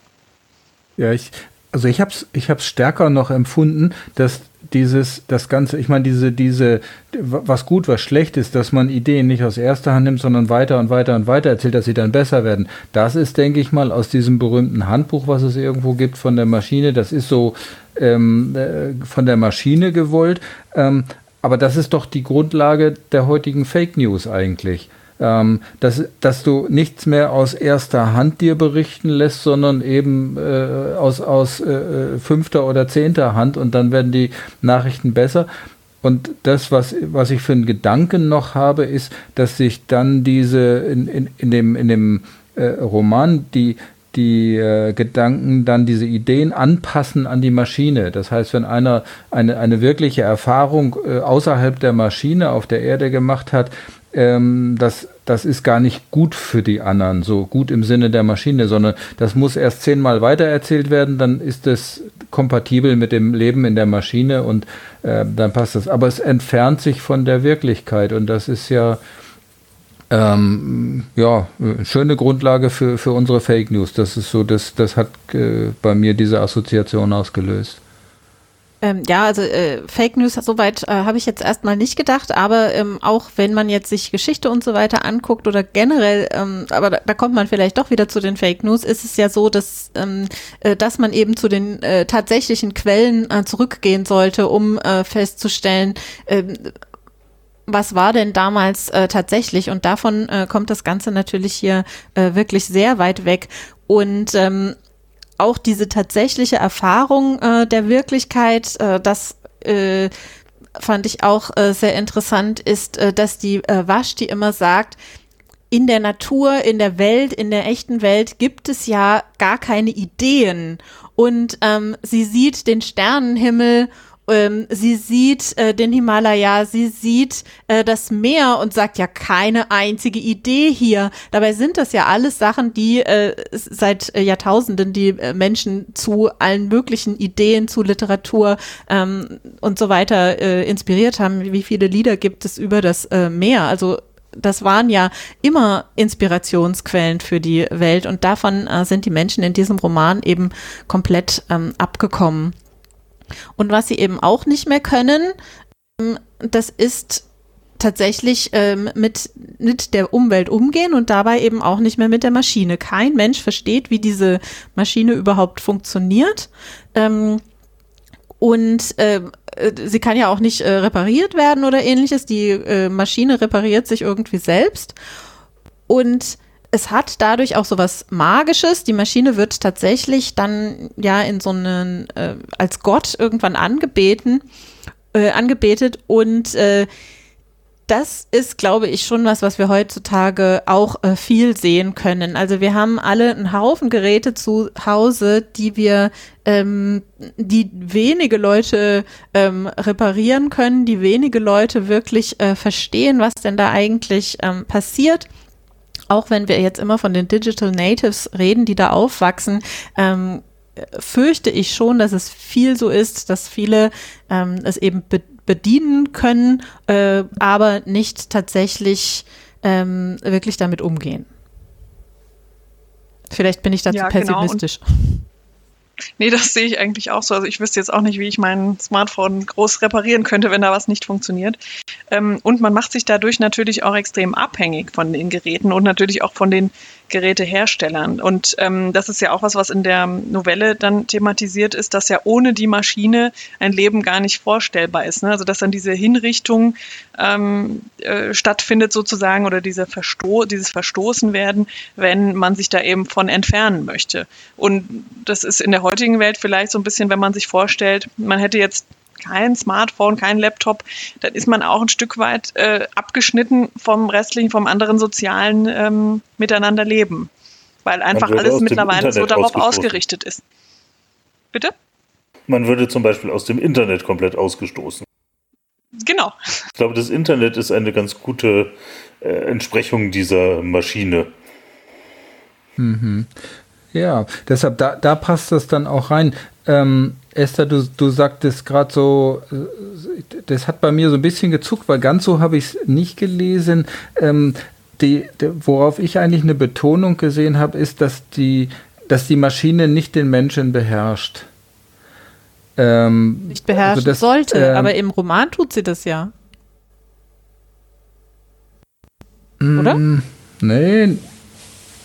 Ja, ich, also ich habe es ich stärker noch empfunden, dass dieses, das Ganze, ich meine, diese, diese, was gut, was schlecht ist, dass man Ideen nicht aus erster Hand nimmt, sondern weiter und weiter und weiter erzählt, dass sie dann besser werden. Das ist, denke ich mal, aus diesem berühmten Handbuch, was es irgendwo gibt von der Maschine, das ist so ähm, äh, von der Maschine gewollt. Ähm, aber das ist doch die Grundlage der heutigen Fake News eigentlich ähm, dass, dass du nichts mehr aus erster Hand dir berichten lässt, sondern eben äh, aus, aus äh, fünfter oder zehnter Hand und dann werden die Nachrichten besser. Und das, was, was ich für einen Gedanken noch habe, ist, dass sich dann diese in, in, in dem, in dem äh, Roman die, die äh, Gedanken dann diese Ideen anpassen an die Maschine. Das heißt, wenn einer eine, eine wirkliche Erfahrung äh, außerhalb der Maschine auf der Erde gemacht hat, ähm, das, das ist gar nicht gut für die anderen, so gut im Sinne der Maschine, sondern das muss erst zehnmal weitererzählt werden, dann ist es kompatibel mit dem Leben in der Maschine und äh, dann passt das. Aber es entfernt sich von der Wirklichkeit und das ist ja, ähm, ja, schöne Grundlage für, für unsere Fake News. Das ist so, das, das hat äh, bei mir diese Assoziation ausgelöst. Ähm, ja, also äh, Fake News, soweit äh, habe ich jetzt erstmal nicht gedacht, aber ähm, auch wenn man jetzt sich Geschichte und so weiter anguckt oder generell, ähm, aber da, da, kommt man vielleicht doch wieder zu den Fake News, ist es ja so, dass, ähm, äh, dass man eben zu den äh, tatsächlichen Quellen äh, zurückgehen sollte, um äh, festzustellen, äh, was war denn damals äh, tatsächlich? Und davon äh, kommt das Ganze natürlich hier äh, wirklich sehr weit weg. Und ähm, auch diese tatsächliche Erfahrung äh, der Wirklichkeit, äh, das äh, fand ich auch äh, sehr interessant, ist, äh, dass die äh, Wasch, die immer sagt, in der Natur, in der Welt, in der echten Welt gibt es ja gar keine Ideen. Und ähm, sie sieht den Sternenhimmel ähm, sie sieht äh, den Himalaya, sie sieht äh, das Meer und sagt ja keine einzige Idee hier. Dabei sind das ja alles Sachen, die äh, seit äh, Jahrtausenden die äh, Menschen zu allen möglichen Ideen, zu Literatur ähm, und so weiter äh, inspiriert haben. Wie viele Lieder gibt es über das Meer? Also das waren ja immer Inspirationsquellen für die Welt und davon äh, sind die Menschen in diesem Roman eben komplett ähm, abgekommen. Und was sie eben auch nicht mehr können, ähm, das ist tatsächlich ähm, mit, mit der Umwelt umgehen und dabei eben auch nicht mehr mit der Maschine. Kein Mensch versteht, wie diese Maschine überhaupt funktioniert. Ähm, und äh, sie kann ja auch nicht äh, repariert werden oder ähnliches. Die äh, Maschine repariert sich irgendwie selbst. Und es hat dadurch auch so was Magisches. Die Maschine wird tatsächlich dann ja in so einen, äh, als Gott irgendwann angebeten, äh, angebetet und äh, das ist, glaube ich, schon was, was wir heutzutage auch äh, viel sehen können. Also wir haben alle einen Haufen Geräte zu Hause, die wir, ähm, die wenige Leute ähm, reparieren können, die wenige Leute wirklich äh, verstehen, was denn da eigentlich ähm, passiert auch wenn wir jetzt immer von den Digital Natives reden, die da aufwachsen, ähm, fürchte ich schon, dass es viel so ist, dass viele ähm, es eben be bedienen können, äh, aber nicht tatsächlich ähm, wirklich damit umgehen. Vielleicht bin ich dazu ja, genau. pessimistisch. Genau. Nee, das sehe ich eigentlich auch so. Also ich wüsste jetzt auch nicht, wie ich mein Smartphone groß reparieren könnte, wenn da was nicht funktioniert. Ähm, und man macht sich dadurch natürlich auch extrem abhängig von den Geräten und natürlich auch von den Geräteherstellern. Und ähm, das ist ja auch was, was in der Novelle dann thematisiert ist, dass ja ohne die Maschine ein Leben gar nicht vorstellbar ist. Ne? Also dass dann diese Hinrichtung ähm, äh, stattfindet sozusagen oder diese Versto dieses Verstoßen werden, wenn man sich da eben von entfernen möchte. Und das ist in der heutigen Welt vielleicht so ein bisschen, wenn man sich vorstellt, man hätte jetzt kein Smartphone, kein Laptop, dann ist man auch ein Stück weit äh, abgeschnitten vom restlichen, vom anderen sozialen ähm, Miteinanderleben. Weil einfach alles mittlerweile so darauf ausgerichtet ist. Bitte? Man würde zum Beispiel aus dem Internet komplett ausgestoßen. Genau. Ich glaube, das Internet ist eine ganz gute äh, Entsprechung dieser Maschine. Mhm. Ja, deshalb, da, da passt das dann auch rein. Ähm, Esther, du, du sagtest gerade so, äh, das hat bei mir so ein bisschen gezuckt, weil ganz so habe ich es nicht gelesen. Ähm, die, die, worauf ich eigentlich eine Betonung gesehen habe, ist, dass die, dass die Maschine nicht den Menschen beherrscht. Ähm, nicht beherrschen also das, sollte, ähm, aber im Roman tut sie das ja. Oder? Mm, nee,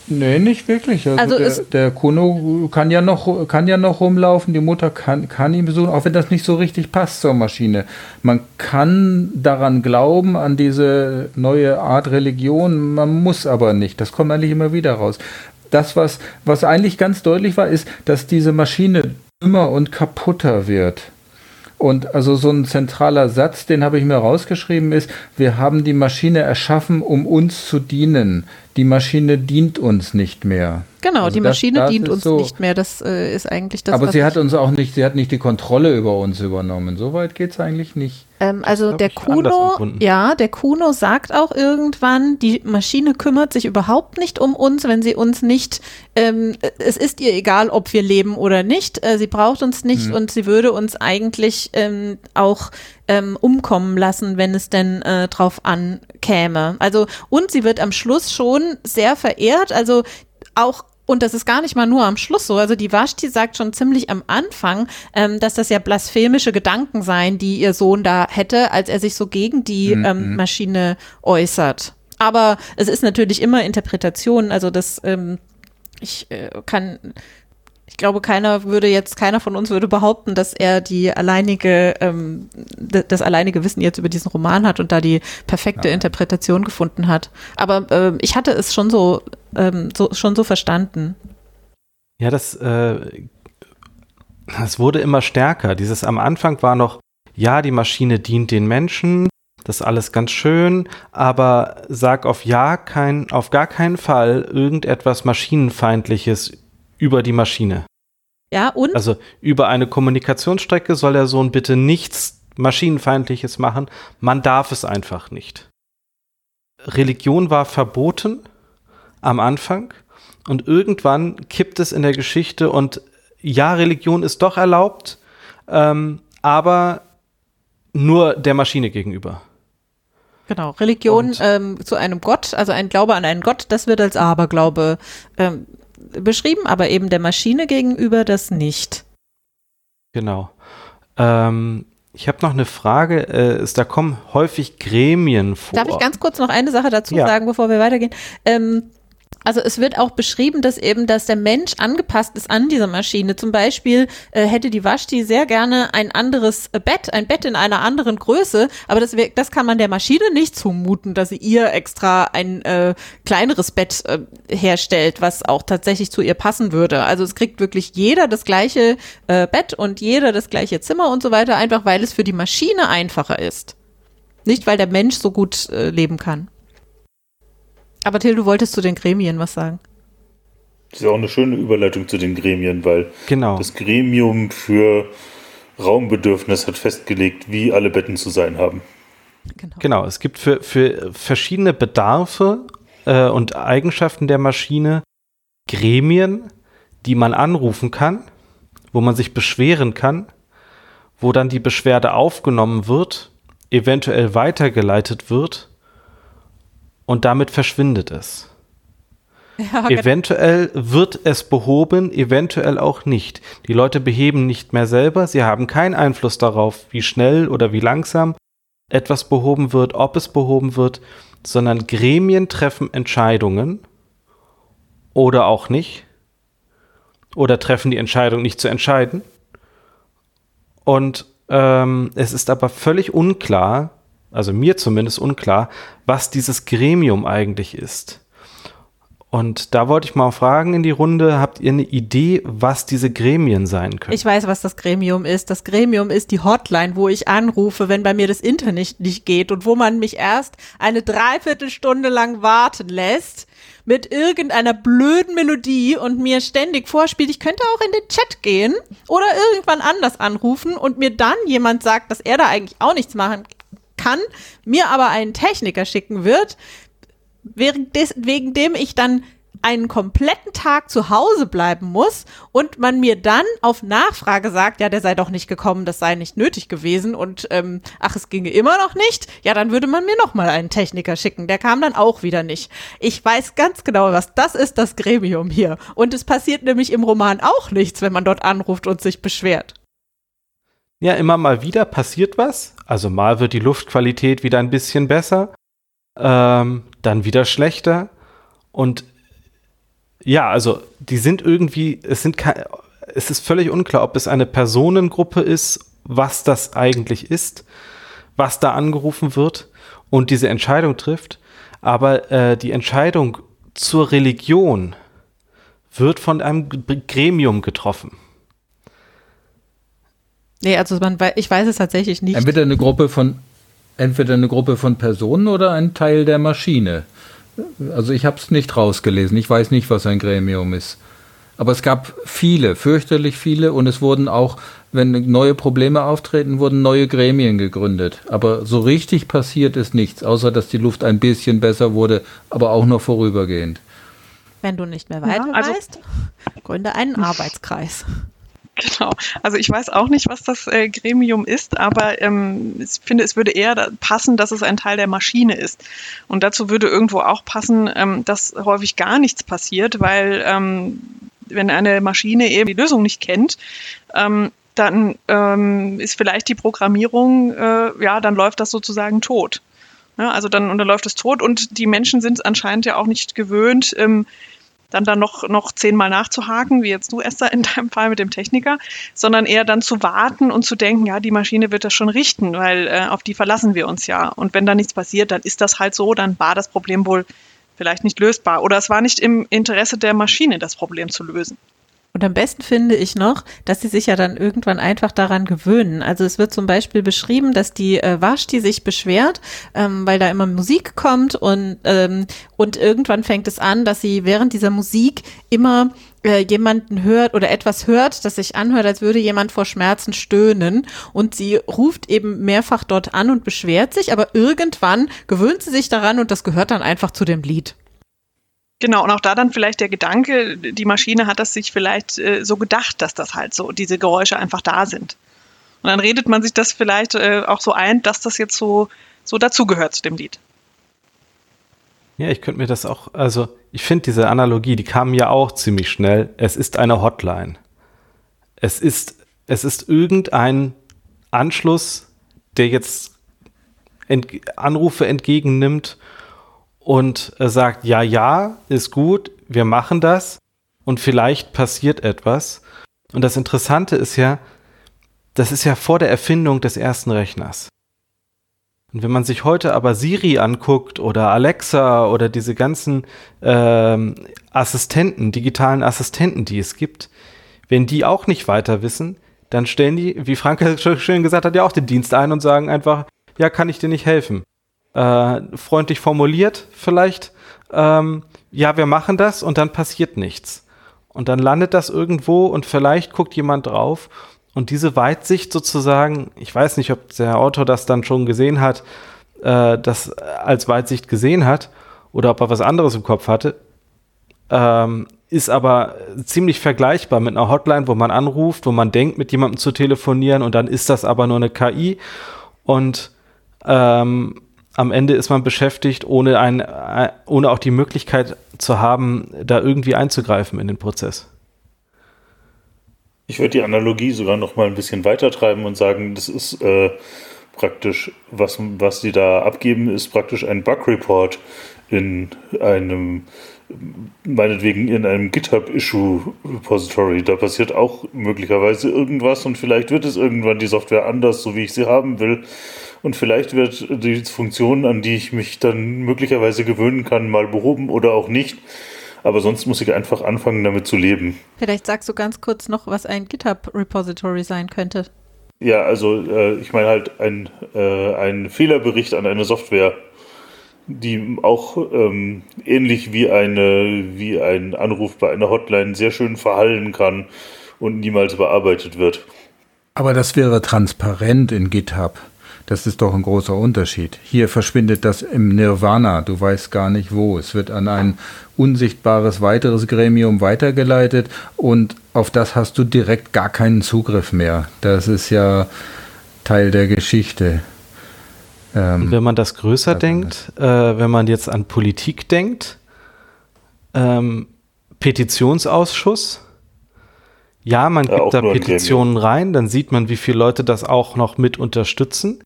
Nee, nicht wirklich. Also, also der, der, Kuno kann ja noch kann ja noch rumlaufen, die Mutter kann, kann ihn besuchen, auch wenn das nicht so richtig passt zur Maschine. Man kann daran glauben, an diese neue Art Religion, man muss aber nicht. Das kommt eigentlich immer wieder raus. Das, was, was eigentlich ganz deutlich war, ist, dass diese Maschine dümmer und kaputter wird. Und also so ein zentraler Satz, den habe ich mir rausgeschrieben, ist, wir haben die Maschine erschaffen, um uns zu dienen die Maschine dient uns nicht mehr. Genau, also die Maschine das, das dient uns so, nicht mehr. Das äh, ist eigentlich das. Aber sie hat uns auch nicht, sie hat nicht die Kontrolle über uns übernommen. Soweit geht es eigentlich nicht. Ähm, also der Kuno, ja, der Kuno sagt auch irgendwann, die Maschine kümmert sich überhaupt nicht um uns, wenn sie uns nicht, ähm, es ist ihr egal, ob wir leben oder nicht. Äh, sie braucht uns nicht hm. und sie würde uns eigentlich ähm, auch ähm, umkommen lassen, wenn es denn äh, drauf ankäme. Also und sie wird am Schluss schon sehr verehrt. Also auch und das ist gar nicht mal nur am Schluss so. Also die Vashti sagt schon ziemlich am Anfang, ähm, dass das ja blasphemische Gedanken seien, die ihr Sohn da hätte, als er sich so gegen die mhm. ähm, Maschine äußert. Aber es ist natürlich immer Interpretation. Also das, ähm, ich äh, kann ich glaube, keiner würde jetzt, keiner von uns würde behaupten, dass er die alleinige, ähm, das alleinige Wissen jetzt über diesen Roman hat und da die perfekte ja. Interpretation gefunden hat. Aber ähm, ich hatte es schon so, ähm, so, schon so verstanden. Ja, das, äh, das wurde immer stärker. Dieses am Anfang war noch, ja, die Maschine dient den Menschen, das ist alles ganz schön, aber sag auf ja kein, auf gar keinen Fall irgendetwas Maschinenfeindliches über die Maschine. Ja, und? Also über eine Kommunikationsstrecke soll der Sohn bitte nichts Maschinenfeindliches machen. Man darf es einfach nicht. Religion war verboten am Anfang und irgendwann kippt es in der Geschichte und ja, Religion ist doch erlaubt, ähm, aber nur der Maschine gegenüber. Genau, Religion ähm, zu einem Gott, also ein Glaube an einen Gott, das wird als Aberglaube ähm, beschrieben, aber eben der Maschine gegenüber das nicht. Genau. Ähm, ich habe noch eine Frage. Äh, da kommen häufig Gremien vor. Darf ich ganz kurz noch eine Sache dazu ja. sagen, bevor wir weitergehen? Ähm, Also es wird auch beschrieben, dass eben, dass der Mensch angepasst ist an diese Maschine. Zum Beispiel äh, hätte die Vashti sehr gerne ein anderes äh, Bett, ein Bett in einer anderen Größe, aber das, das kann man der Maschine nicht zumuten, dass sie ihr extra ein äh, kleineres Bett äh, herstellt, was auch tatsächlich zu ihr passen würde. Also es kriegt wirklich jeder das gleiche äh, Bett und jeder das gleiche Zimmer und so weiter, einfach weil es für die Maschine einfacher ist. Nicht, weil der Mensch so gut äh, leben kann. Aber Till, du wolltest zu den Gremien was sagen. Das ist ja auch eine schöne Überleitung zu den Gremien, weil genau. das Gremium für Raumbedürfnis hat festgelegt, wie alle Betten zu sein haben. Genau, genau es gibt für, für verschiedene Bedarfe äh, und Eigenschaften der Maschine Gremien, die man anrufen kann, wo man sich beschweren kann, wo dann die Beschwerde aufgenommen wird, eventuell weitergeleitet wird und damit verschwindet es. Ja, okay. Eventuell wird es behoben, eventuell auch nicht. Die Leute beheben nicht mehr selber, sie haben keinen Einfluss darauf, wie schnell oder wie langsam etwas behoben wird, ob es behoben wird, sondern Gremien treffen Entscheidungen oder auch nicht oder treffen die Entscheidung nicht zu entscheiden. Und ähm, es ist aber völlig unklar, also mir zumindest unklar, was dieses Gremium eigentlich ist. Und da wollte ich mal fragen in die Runde, habt ihr eine Idee, was diese Gremien sein können? Ich weiß, was das Gremium ist. Das Gremium ist die Hotline, wo ich anrufe, wenn bei mir das Internet nicht geht und wo man mich erst eine Dreiviertelstunde lang warten lässt mit irgendeiner blöden Melodie und mir ständig vorspielt, ich könnte auch in den Chat gehen oder irgendwann anders anrufen und mir dann jemand sagt, dass er da eigentlich auch nichts machen kann, mir aber einen Techniker schicken wird, wegen dem ich dann einen kompletten Tag zu Hause bleiben muss und man mir dann auf Nachfrage sagt, ja, der sei doch nicht gekommen, das sei nicht nötig gewesen und ähm, ach, es ginge immer noch nicht, ja, dann würde man mir noch mal einen Techniker schicken. Der kam dann auch wieder nicht. Ich weiß ganz genau, was das ist, das Gremium hier. Und es passiert nämlich im Roman auch nichts, wenn man dort anruft und sich beschwert. Ja, immer mal wieder passiert was. Also mal wird die Luftqualität wieder ein bisschen besser, ähm, dann wieder schlechter. Und ja, also die sind irgendwie, es sind es ist völlig unklar, ob es eine Personengruppe ist, was das eigentlich ist, was da angerufen wird und diese Entscheidung trifft. Aber äh, die Entscheidung zur Religion wird von einem Gremium getroffen. Nee, also man, ich weiß es tatsächlich nicht. Entweder eine Gruppe von, entweder eine Gruppe von Personen oder ein Teil der Maschine. Also ich habe es nicht rausgelesen. Ich weiß nicht, was ein Gremium ist. Aber es gab viele, fürchterlich viele, und es wurden auch, wenn neue Probleme auftreten, wurden neue Gremien gegründet. Aber so richtig passiert ist nichts, außer dass die Luft ein bisschen besser wurde, aber auch noch vorübergehend. Wenn du nicht mehr weiter ja, also weißt, gründe einen Arbeitskreis. Genau. Also ich weiß auch nicht, was das äh, Gremium ist, aber ähm, ich finde, es würde eher passen, dass es ein Teil der Maschine ist. Und dazu würde irgendwo auch passen, ähm, dass häufig gar nichts passiert, weil ähm, wenn eine Maschine eben die Lösung nicht kennt, ähm, dann ähm, ist vielleicht die Programmierung, äh, ja, dann läuft das sozusagen tot. Ja, also dann, und dann läuft es tot und die Menschen sind anscheinend ja auch nicht gewöhnt, dann da noch, noch zehnmal nachzuhaken, wie jetzt du, Esther, in deinem Fall mit dem Techniker, sondern eher dann zu warten und zu denken, ja, die Maschine wird das schon richten, weil äh, auf die verlassen wir uns ja. Und wenn da nichts passiert, dann ist das halt so, dann war das Problem wohl vielleicht nicht lösbar. Oder es war nicht im Interesse der Maschine, das Problem zu lösen. Und am besten finde ich noch, dass sie sich ja dann irgendwann einfach daran gewöhnen. Also es wird zum Beispiel beschrieben, dass die äh, Vashti sich beschwert, ähm, weil da immer Musik kommt und, ähm, und irgendwann fängt es an, dass sie während dieser Musik immer äh, jemanden hört oder etwas hört, das sich anhört, als würde jemand vor Schmerzen stöhnen. Und sie ruft eben mehrfach dort an und beschwert sich, aber irgendwann gewöhnt sie sich daran und das gehört dann einfach zu dem Lied. Genau, und auch da dann vielleicht der Gedanke, die Maschine hat das sich vielleicht äh, so gedacht, dass das halt so, diese Geräusche einfach da sind. Und dann redet man sich das vielleicht äh, auch so ein, dass das jetzt so, so dazugehört zu dem Lied. Ja, ich könnte mir das auch, also ich finde diese Analogie, die kam ja auch ziemlich schnell. Es ist eine Hotline. Es ist, es ist irgendein Anschluss, der jetzt ent Anrufe entgegennimmt und sagt, ja, ja, ist gut, wir machen das und vielleicht passiert etwas. Und das Interessante ist ja, das ist ja vor der Erfindung des ersten Rechners. Und wenn man sich heute aber Siri anguckt oder Alexa oder diese ganzen ähm, Assistenten, digitalen Assistenten, die es gibt, wenn die auch nicht weiter wissen, dann stellen die, wie Frank schön gesagt hat, ja auch den Dienst ein und sagen einfach, ja, kann ich dir nicht helfen. Äh, freundlich formuliert vielleicht, ähm, ja, wir machen das und dann passiert nichts. Und dann landet das irgendwo und vielleicht guckt jemand drauf und diese Weitsicht sozusagen, ich weiß nicht, ob der Autor das dann schon gesehen hat, äh, das als Weitsicht gesehen hat oder ob er was anderes im Kopf hatte, ähm, ist aber ziemlich vergleichbar mit einer Hotline, wo man anruft, wo man denkt, mit jemandem zu telefonieren und dann ist das aber nur eine KI und ähm, am Ende ist man beschäftigt, ohne, ein, äh, ohne auch die Möglichkeit zu haben, da irgendwie einzugreifen in den Prozess. Ich würde die Analogie sogar noch mal ein bisschen weiter treiben und sagen, das ist äh, praktisch, was, was die da abgeben, ist praktisch ein Bug-Report in einem, meinetwegen in einem GitHub-Issue-Repository. Da passiert auch möglicherweise irgendwas und vielleicht wird es irgendwann die Software anders, so wie ich sie haben will. Und vielleicht wird die Funktion, an die ich mich dann möglicherweise gewöhnen kann, mal behoben oder auch nicht. Aber sonst muss ich einfach anfangen, damit zu leben. Vielleicht sagst du ganz kurz noch, was ein GitHub-Repository sein könnte. Ja, also äh, ich meine halt ein, äh, ein Fehlerbericht an eine Software, die auch ähm, ähnlich wie, eine, wie ein Anruf bei einer Hotline sehr schön verhallen kann und niemals bearbeitet wird. Aber das wäre transparent in GitHub. Das ist doch ein großer Unterschied. Hier verschwindet das im Nirvana. Du weißt gar nicht wo. Es wird an ein unsichtbares weiteres Gremium weitergeleitet und auf das hast du direkt gar keinen Zugriff mehr. Das ist ja Teil der Geschichte. Ähm, wenn man das größer denkt, äh, wenn man jetzt an Politik denkt, ähm, Petitionsausschuss, ja, man ja, gibt da Petitionen rein, dann sieht man, wie viele Leute das auch noch mit unterstützen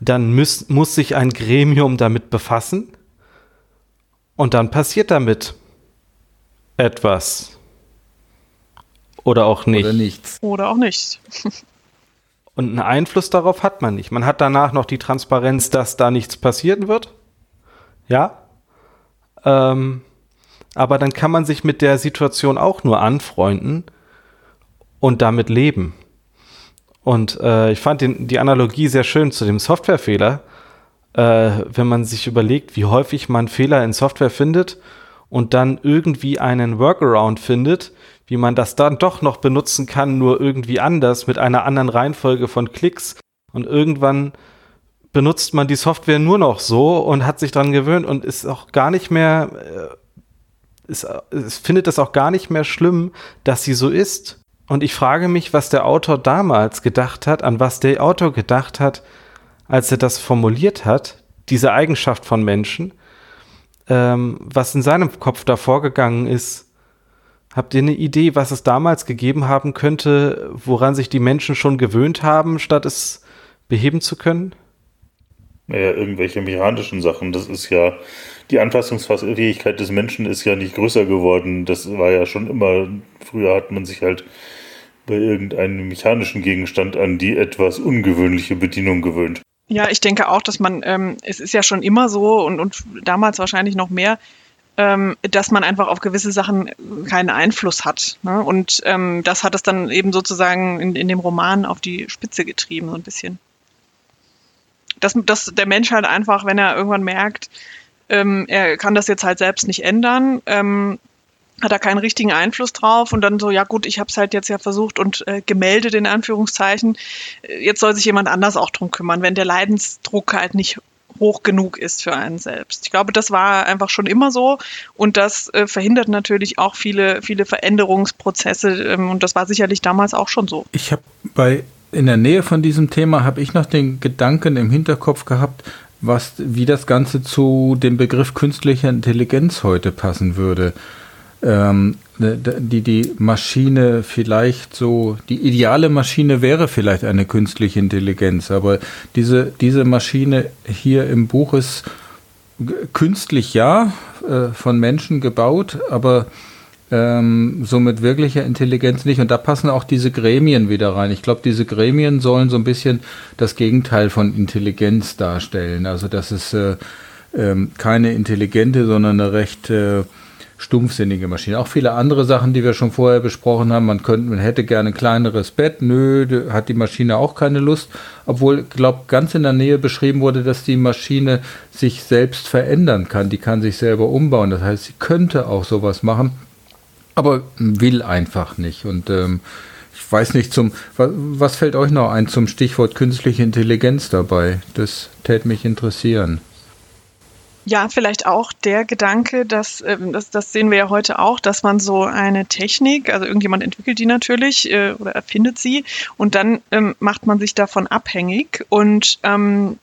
dann muss, muss sich ein Gremium damit befassen und dann passiert damit etwas. Oder auch nicht. Oder nichts. Oder auch nicht. und einen Einfluss darauf hat man nicht. Man hat danach noch die Transparenz, dass da nichts passieren wird. Ja. Ähm, aber dann kann man sich mit der Situation auch nur anfreunden und damit leben. Und äh, ich fand den, die Analogie sehr schön zu dem Softwarefehler, äh, wenn man sich überlegt, wie häufig man Fehler in Software findet und dann irgendwie einen Workaround findet, wie man das dann doch noch benutzen kann, nur irgendwie anders mit einer anderen Reihenfolge von Klicks. Und irgendwann benutzt man die Software nur noch so und hat sich daran gewöhnt und ist auch gar nicht mehr, äh, ist, ist, findet es auch gar nicht mehr schlimm, dass sie so ist. Und ich frage mich, was der Autor damals gedacht hat, an was der Autor gedacht hat, als er das formuliert hat, diese Eigenschaft von Menschen, ähm, was in seinem Kopf da vorgegangen ist. Habt ihr eine Idee, was es damals gegeben haben könnte, woran sich die Menschen schon gewöhnt haben, statt es beheben zu können? Naja, irgendwelche mechanischen Sachen. Das ist ja, die Anpassungsfähigkeit des Menschen ist ja nicht größer geworden. Das war ja schon immer, früher hat man sich halt bei irgendeinem mechanischen Gegenstand an die etwas ungewöhnliche Bedienung gewöhnt. Ja, ich denke auch, dass man, ähm, es ist ja schon immer so und, und damals wahrscheinlich noch mehr, ähm, dass man einfach auf gewisse Sachen keinen Einfluss hat. Ne? Und ähm, das hat es dann eben sozusagen in, in dem Roman auf die Spitze getrieben, so ein bisschen. Dass, dass der Mensch halt einfach, wenn er irgendwann merkt, ähm, er kann das jetzt halt selbst nicht ändern, ähm, hat er keinen richtigen Einfluss drauf und dann so, ja gut, ich habe es halt jetzt ja versucht und äh, gemeldet in Anführungszeichen. Äh, jetzt soll sich jemand anders auch drum kümmern, wenn der Leidensdruck halt nicht hoch genug ist für einen selbst. Ich glaube, das war einfach schon immer so und das äh, verhindert natürlich auch viele, viele Veränderungsprozesse ähm, und das war sicherlich damals auch schon so. Ich habe bei in der Nähe von diesem Thema habe ich noch den Gedanken im Hinterkopf gehabt, was wie das Ganze zu dem Begriff künstlicher Intelligenz heute passen würde ähm, die, die Maschine vielleicht so, die ideale Maschine wäre vielleicht eine künstliche Intelligenz, aber diese, diese Maschine hier im Buch ist künstlich ja, äh, von Menschen gebaut, aber ähm, so mit wirklicher Intelligenz nicht. Und da passen auch diese Gremien wieder rein. Ich glaube, diese Gremien sollen so ein bisschen das Gegenteil von Intelligenz darstellen. Also dass es äh, ähm, keine intelligente, sondern eine recht äh, stumpfsinnige Maschine. Auch viele andere Sachen, die wir schon vorher besprochen haben. Man könnte, man hätte gerne ein kleineres Bett. Nö, hat die Maschine auch keine Lust. Obwohl, glaube ganz in der Nähe beschrieben wurde, dass die Maschine sich selbst verändern kann. Die kann sich selber umbauen. Das heißt, sie könnte auch sowas machen, aber will einfach nicht. Und ähm, ich weiß nicht, zum was, fällt euch noch ein zum Stichwort künstliche Intelligenz dabei? Das täte mich interessieren. Ja, vielleicht auch der Gedanke, dass, ähm, das, das sehen wir ja heute auch, dass man so eine Technik, also irgendjemand entwickelt die natürlich äh, oder erfindet sie und dann ähm, macht man sich davon abhängig und ähm,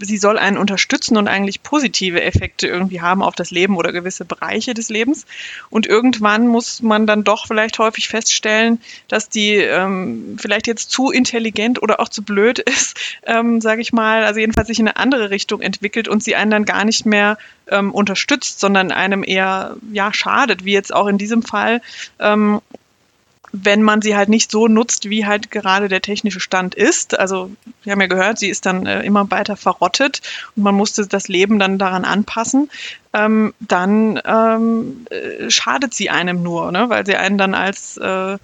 sie soll einen unterstützen und eigentlich positive Effekte irgendwie haben auf das Leben oder gewisse Bereiche des Lebens. Und irgendwann muss man dann doch vielleicht häufig feststellen, dass die ähm, vielleicht jetzt zu intelligent oder auch zu blöd ist, ähm, sage ich mal, also jedenfalls sich in eine andere Richtung entwickelt und sie einen dann gar nicht mehr ähm, unterstützt, sondern einem eher ja schadet, wie jetzt auch in diesem Fall. Ähm, wenn man sie halt nicht so nutzt, wie halt gerade der technische Stand ist. Also wir haben ja gehört, sie ist dann äh, immer weiter verrottet und man musste das Leben dann daran anpassen. Ähm, dann ähm, äh, schadet sie einem nur, ne? weil sie einen dann als äh,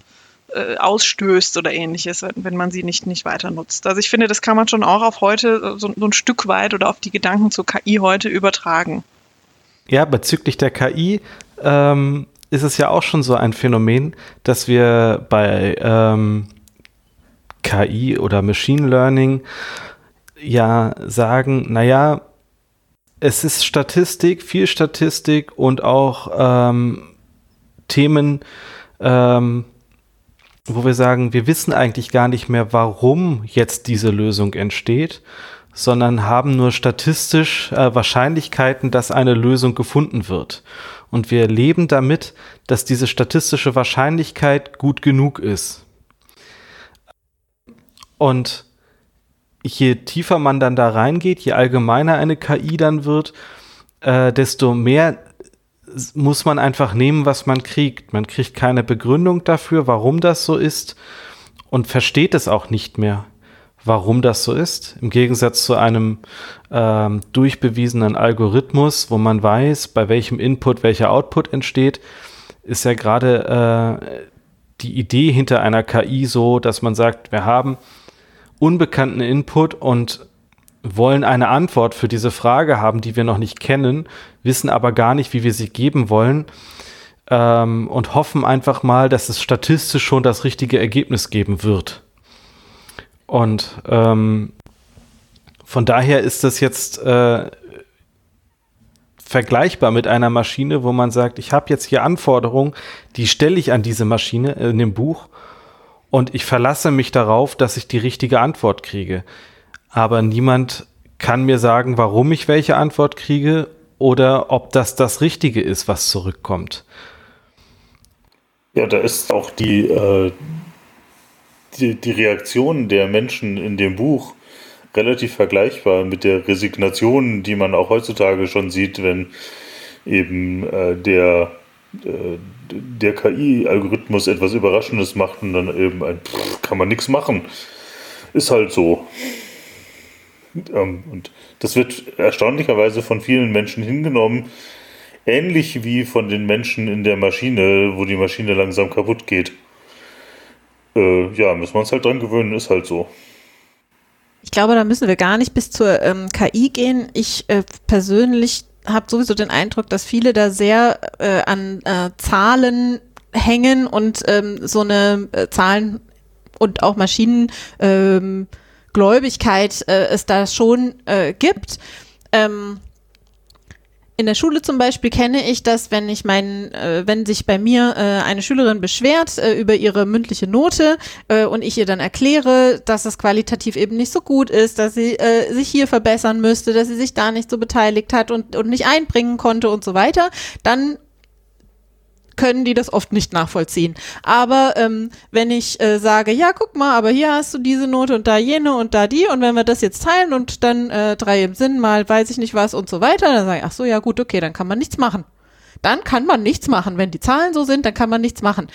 äh, ausstößt oder ähnliches, wenn man sie nicht, nicht weiter nutzt. Also ich finde, das kann man schon auch auf heute so, so ein Stück weit oder auf die Gedanken zur KI heute übertragen. Ja, bezüglich der KI ähm, ist es ja auch schon so ein Phänomen, dass wir bei ähm, KI oder Machine Learning ja sagen, naja, es ist Statistik, viel Statistik und auch ähm, Themen, ähm, wo wir sagen, wir wissen eigentlich gar nicht mehr, warum jetzt diese Lösung entsteht, sondern haben nur statistisch äh, Wahrscheinlichkeiten, dass eine Lösung gefunden wird und wir leben damit, dass diese statistische Wahrscheinlichkeit gut genug ist. Und je tiefer man dann da reingeht, je allgemeiner eine KI dann wird, äh, desto mehr muss man einfach nehmen, was man kriegt. Man kriegt keine Begründung dafür, warum das so ist und versteht es auch nicht mehr warum das so ist. Im Gegensatz zu einem ähm, durchbewiesenen Algorithmus, wo man weiß, bei welchem Input welcher Output entsteht, ist ja gerade äh, die Idee hinter einer KI so, dass man sagt, wir haben unbekannten Input und wollen eine Antwort für diese Frage haben, die wir noch nicht kennen, wissen aber gar nicht, wie wir sie geben wollen ähm, und hoffen einfach mal, dass es statistisch schon das richtige Ergebnis geben wird. Und ähm, von daher ist das jetzt äh, vergleichbar mit einer Maschine, wo man sagt, ich habe jetzt hier Anforderungen, die stelle ich an diese Maschine in dem Buch und ich verlasse mich darauf, dass ich die richtige Antwort kriege. Aber niemand kann mir sagen, warum ich welche Antwort kriege oder ob das das Richtige ist, was zurückkommt. Ja, da ist auch die, äh, die, die Reaktion der Menschen in dem Buch relativ vergleichbar mit der Resignation, die man auch heutzutage schon sieht, wenn eben äh, der, äh, der KI-Algorithmus etwas Überraschendes macht und dann eben ein, pff, kann man nichts machen. Ist halt so. Ähm, und das wird erstaunlicherweise von vielen Menschen hingenommen, ähnlich wie von den Menschen in der Maschine, wo die Maschine langsam kaputt geht äh, ja, müssen wir uns halt dran gewöhnen, ist halt so. Ich glaube, da müssen wir gar nicht bis zur ähm, KI gehen. Ich äh, persönlich habe sowieso den Eindruck, dass viele da sehr äh, an äh, Zahlen hängen und ähm, so eine äh, Zahlen und auch Maschinengläubigkeit ähm, äh, es da schon äh, gibt. Ähm, in der Schule zum Beispiel kenne ich das, wenn ich meinen, äh, wenn sich bei mir äh, eine Schülerin beschwert äh, über ihre mündliche Note äh, und ich ihr dann erkläre, dass es qualitativ eben nicht so gut ist, dass sie äh, sich hier verbessern müsste, dass sie sich da nicht so beteiligt hat und, und nicht einbringen konnte und so weiter, dann können die das oft nicht nachvollziehen. Aber ähm, wenn ich äh, sage, ja, guck mal, aber hier hast du diese Note und da jene und da die und wenn wir das jetzt teilen und dann äh, drei im Sinn mal weiß ich nicht was und so weiter, dann sage ich, ach so, ja gut, okay, dann kann man nichts machen. Dann kann man nichts machen. Wenn die Zahlen so sind, dann kann man nichts machen.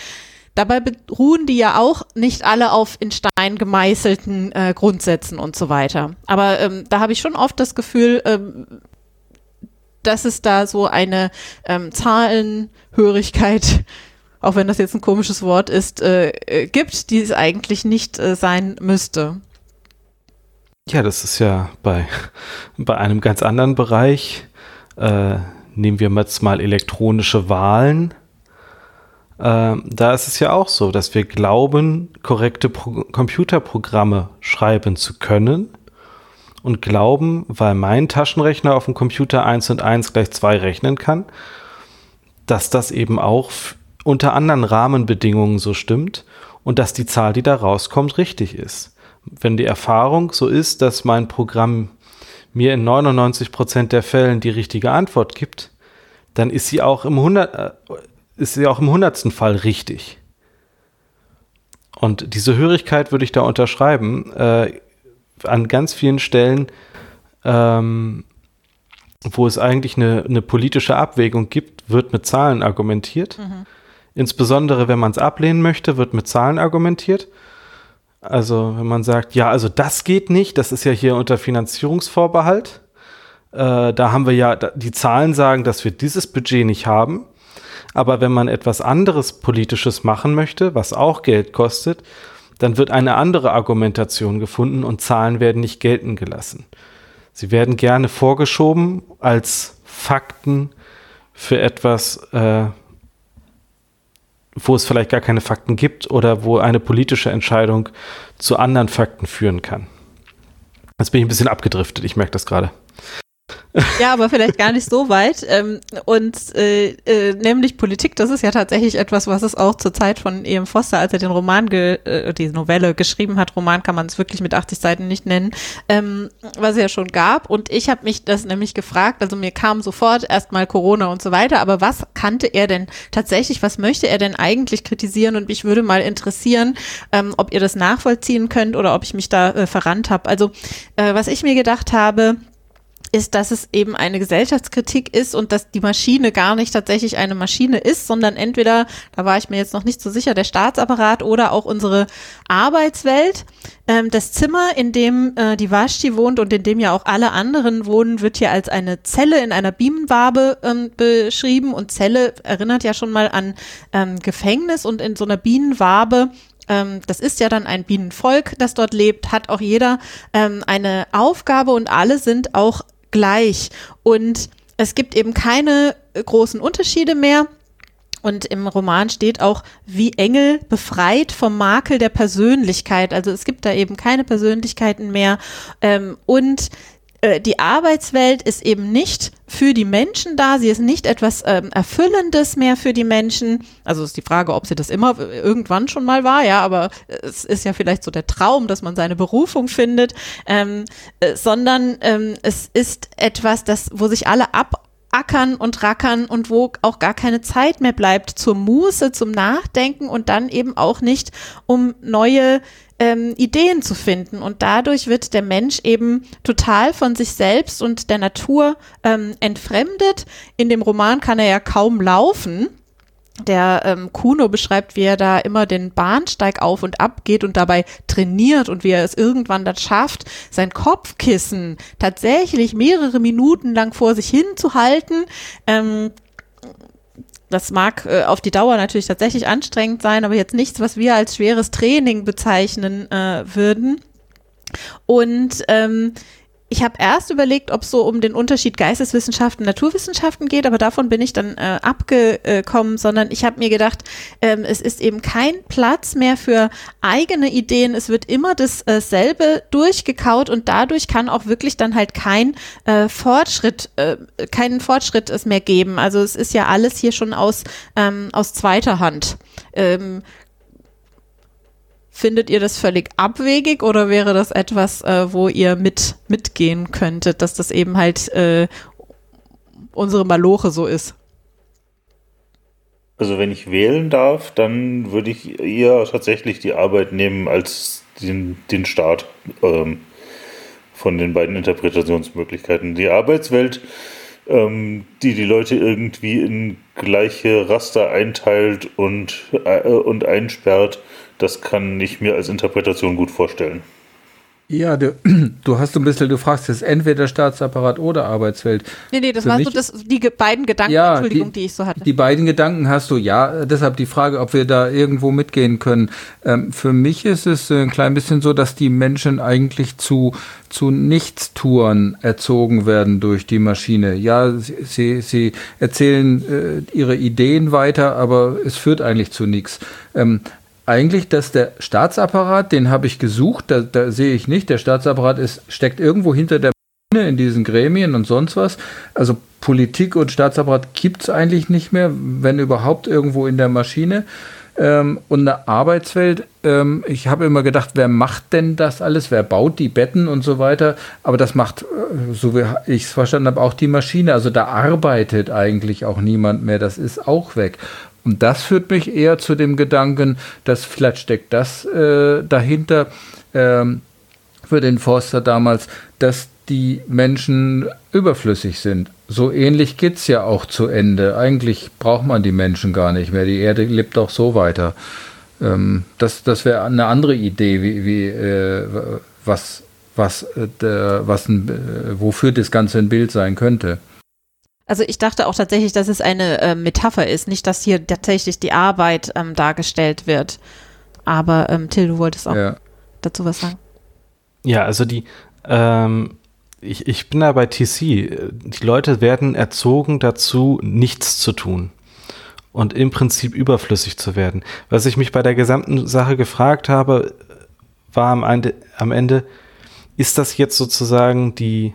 Dabei beruhen die ja auch nicht alle auf in Stein gemeißelten äh, Grundsätzen und so weiter. Aber ähm, da habe ich schon oft das Gefühl, ähm, dass es da so eine ähm, Zahlenhörigkeit, auch wenn das jetzt ein komisches Wort ist, äh, äh, gibt, die es eigentlich nicht äh, sein müsste. Ja, das ist ja bei, bei einem ganz anderen Bereich. Äh, nehmen wir jetzt mal elektronische Wahlen äh, da ist es ja auch so, dass wir glauben, korrekte Pro Computerprogramme schreiben zu können und glauben, weil mein Taschenrechner auf dem Computer 1 und 1 gleich 2 rechnen kann, dass das eben auch unter anderen Rahmenbedingungen so stimmt und dass die Zahl, die da rauskommt, richtig ist. Wenn die Erfahrung so ist, dass mein Programm mir in 99 Prozent der Fällen die richtige Antwort gibt, dann ist sie auch im 100, ist ja auch im hundertsten Fall richtig. Und diese Hörigkeit würde ich da unterschreiben. Äh, an ganz vielen Stellen, ähm, wo es eigentlich eine, eine, politische Abwägung gibt, wird mit Zahlen argumentiert. Mhm. Insbesondere wenn man es ablehnen möchte, wird mit Zahlen argumentiert. Also wenn man sagt, ja, also das geht nicht, das ist ja hier unter Finanzierungsvorbehalt. Äh, da haben wir ja, die Zahlen sagen, dass wir dieses Budget nicht haben. Aber wenn man etwas anderes Politisches machen möchte, was auch Geld kostet, dann wird eine andere Argumentation gefunden und Zahlen werden nicht gelten gelassen. Sie werden gerne vorgeschoben als Fakten für etwas, äh, wo es vielleicht gar keine Fakten gibt oder wo eine politische Entscheidung zu anderen Fakten führen kann. Jetzt bin ich ein bisschen abgedriftet, ich merke das gerade. Ja, aber vielleicht gar nicht so weit. Ähm, und äh, äh, nämlich Politik, das ist ja tatsächlich etwas, was es auch zur Zeit von E.M. Foster, als er den Roman, ge, äh, die Novelle geschrieben hat, Roman kann man es wirklich mit 80 Seiten nicht nennen, ähm, was es ja schon gab. Und ich habe mich das nämlich gefragt, also mir kam sofort erstmal Corona und so weiter, aber was kannte er denn tatsächlich, was möchte er denn eigentlich kritisieren? Und mich würde mal interessieren, ähm, ob ihr das nachvollziehen könnt oder ob ich mich da äh, verrannt habe. Also äh, was ich mir gedacht habe, ist, dass es eben eine Gesellschaftskritik ist und dass die Maschine gar nicht tatsächlich eine Maschine ist, sondern entweder, da war ich mir jetzt noch nicht so sicher, der Staatsapparat oder auch unsere Arbeitswelt. Ähm, das Zimmer, in dem äh, die Vashti wohnt und in dem ja auch alle anderen wohnen, wird hier als eine Zelle in einer Bienenwabe ähm, beschrieben und Zelle erinnert ja schon mal an ähm, Gefängnis und in so einer Bienenwabe ähm, das ist ja dann ein Bienenvolk, das dort lebt, hat auch jeder ähm, eine Aufgabe und alle sind auch gleich. Und es gibt eben keine großen Unterschiede mehr. Und im Roman steht auch, wie Engel befreit vom Makel der Persönlichkeit. Also es gibt da eben keine Persönlichkeiten mehr. Ähm, und äh, die Arbeitswelt ist eben nicht für die Menschen da. Sie ist nicht etwas ähm, Erfüllendes mehr für die Menschen. Also ist die Frage, ob sie das immer äh, irgendwann schon mal war, ja, aber es ist ja vielleicht so der Traum, dass man seine Berufung findet, ähm, äh, sondern ähm, es ist etwas, das, wo sich alle ab ackern und rackern und wo auch gar keine Zeit mehr bleibt zur Muße, zum Nachdenken und dann eben auch nicht, um neue ähm, Ideen zu finden. Und dadurch wird der Mensch eben total von sich selbst und der Natur ähm, entfremdet. In dem Roman kann er ja kaum laufen der ähm, Kuno beschreibt, wie er da immer den Bahnsteig auf und ab geht und dabei trainiert und wie er es irgendwann dann schafft, sein Kopfkissen tatsächlich mehrere Minuten lang vor sich hin zu halten. Ähm, das mag äh, auf die Dauer natürlich tatsächlich anstrengend sein, aber jetzt nichts, was wir als schweres Training bezeichnen äh, würden. Und ähm, ich habe erst überlegt, ob es so um den Unterschied Geisteswissenschaften, Naturwissenschaften geht, aber davon bin ich dann äh, abgekommen, sondern ich habe mir gedacht, ähm, es ist eben kein Platz mehr für eigene Ideen. Es wird immer dasselbe äh, durchgekaut und dadurch kann auch wirklich dann halt kein äh, Fortschritt, äh, keinen Fortschritt es mehr geben. Also es ist ja alles hier schon aus, ähm, aus zweiter Hand. Ähm, Findet ihr das völlig abwegig oder wäre das etwas, äh, wo ihr mit mitgehen könntet, dass das eben halt äh, unsere Maloche so ist? Also wenn ich wählen darf, dann würde ich eher tatsächlich die Arbeit nehmen als den, den Staat ähm, von den beiden Interpretationsmöglichkeiten. Die Arbeitswelt, ähm, die die Leute irgendwie in gleiche Raster einteilt und, äh, und einsperrt, das kann ich mir als Interpretation gut vorstellen. Ja, du, du hast ein bisschen, du fragst jetzt entweder Staatsapparat oder Arbeitswelt. Nee, nee, das Für waren so das, die beiden Gedanken, ja, Entschuldigung, die, die ich so hatte. Die beiden Gedanken hast du, ja. Deshalb die Frage, ob wir da irgendwo mitgehen können. Ähm, für mich ist es ein klein bisschen so, dass die Menschen eigentlich zu, zu Nichtstouren erzogen werden durch die Maschine. Ja, sie, sie erzählen äh, ihre Ideen weiter, aber es führt eigentlich zu nichts. Ähm, eigentlich, dass der Staatsapparat, den habe ich gesucht, da, da sehe ich nicht. Der Staatsapparat ist, steckt irgendwo hinter der Maschine in diesen Gremien und sonst was. Also Politik und Staatsapparat gibt es eigentlich nicht mehr, wenn überhaupt irgendwo in der Maschine. Ähm, und eine Arbeitswelt, ähm, ich habe immer gedacht, wer macht denn das alles? Wer baut die Betten und so weiter? Aber das macht, äh, so wie ich es verstanden habe, auch die Maschine. Also da arbeitet eigentlich auch niemand mehr. Das ist auch weg. Und das führt mich eher zu dem Gedanken, dass vielleicht steckt das äh, dahinter ähm, für den Forster damals, dass die Menschen überflüssig sind. So ähnlich geht es ja auch zu Ende. Eigentlich braucht man die Menschen gar nicht mehr. Die Erde lebt auch so weiter. Ähm, das das wäre eine andere Idee, wie, wie äh, was, was, äh, was ein, äh, wofür das Ganze ein Bild sein könnte. Also ich dachte auch tatsächlich, dass es eine äh, Metapher ist, nicht, dass hier tatsächlich die Arbeit ähm, dargestellt wird. Aber ähm, Till, du wolltest auch ja. dazu was sagen. Ja, also die, ähm, ich, ich bin da bei TC. Die Leute werden erzogen dazu, nichts zu tun und im Prinzip überflüssig zu werden. Was ich mich bei der gesamten Sache gefragt habe, war am Ende, am Ende ist das jetzt sozusagen die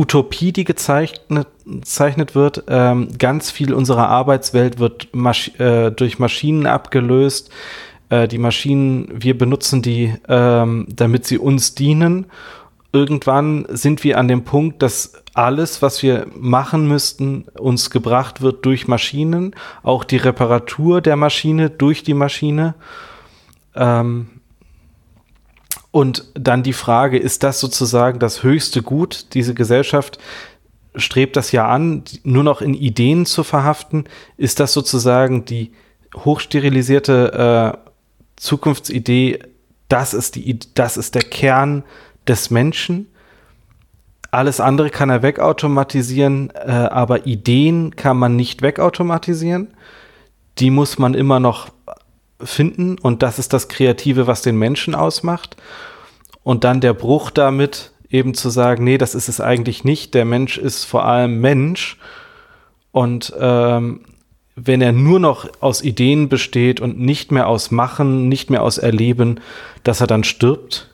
Utopie, die gezeichnet, gezeichnet wird. Ähm, ganz viel unserer Arbeitswelt wird Masch äh, durch Maschinen abgelöst. Äh, die Maschinen, wir benutzen die, ähm, damit sie uns dienen. Irgendwann sind wir an dem Punkt, dass alles, was wir machen müssten, uns gebracht wird durch Maschinen. Auch die Reparatur der Maschine durch die Maschine. Ähm, und dann die Frage, ist das sozusagen das höchste Gut? Diese Gesellschaft strebt das ja an, nur noch in Ideen zu verhaften. Ist das sozusagen die hochsterilisierte äh, Zukunftsidee? Das ist, die, das ist der Kern des Menschen. Alles andere kann er wegautomatisieren, äh, aber Ideen kann man nicht wegautomatisieren. Die muss man immer noch finden und das ist das Kreative, was den Menschen ausmacht. Und dann der Bruch damit, eben zu sagen, nee, das ist es eigentlich nicht. Der Mensch ist vor allem Mensch. Und ähm, wenn er nur noch aus Ideen besteht und nicht mehr aus Machen, nicht mehr aus Erleben, dass er dann stirbt,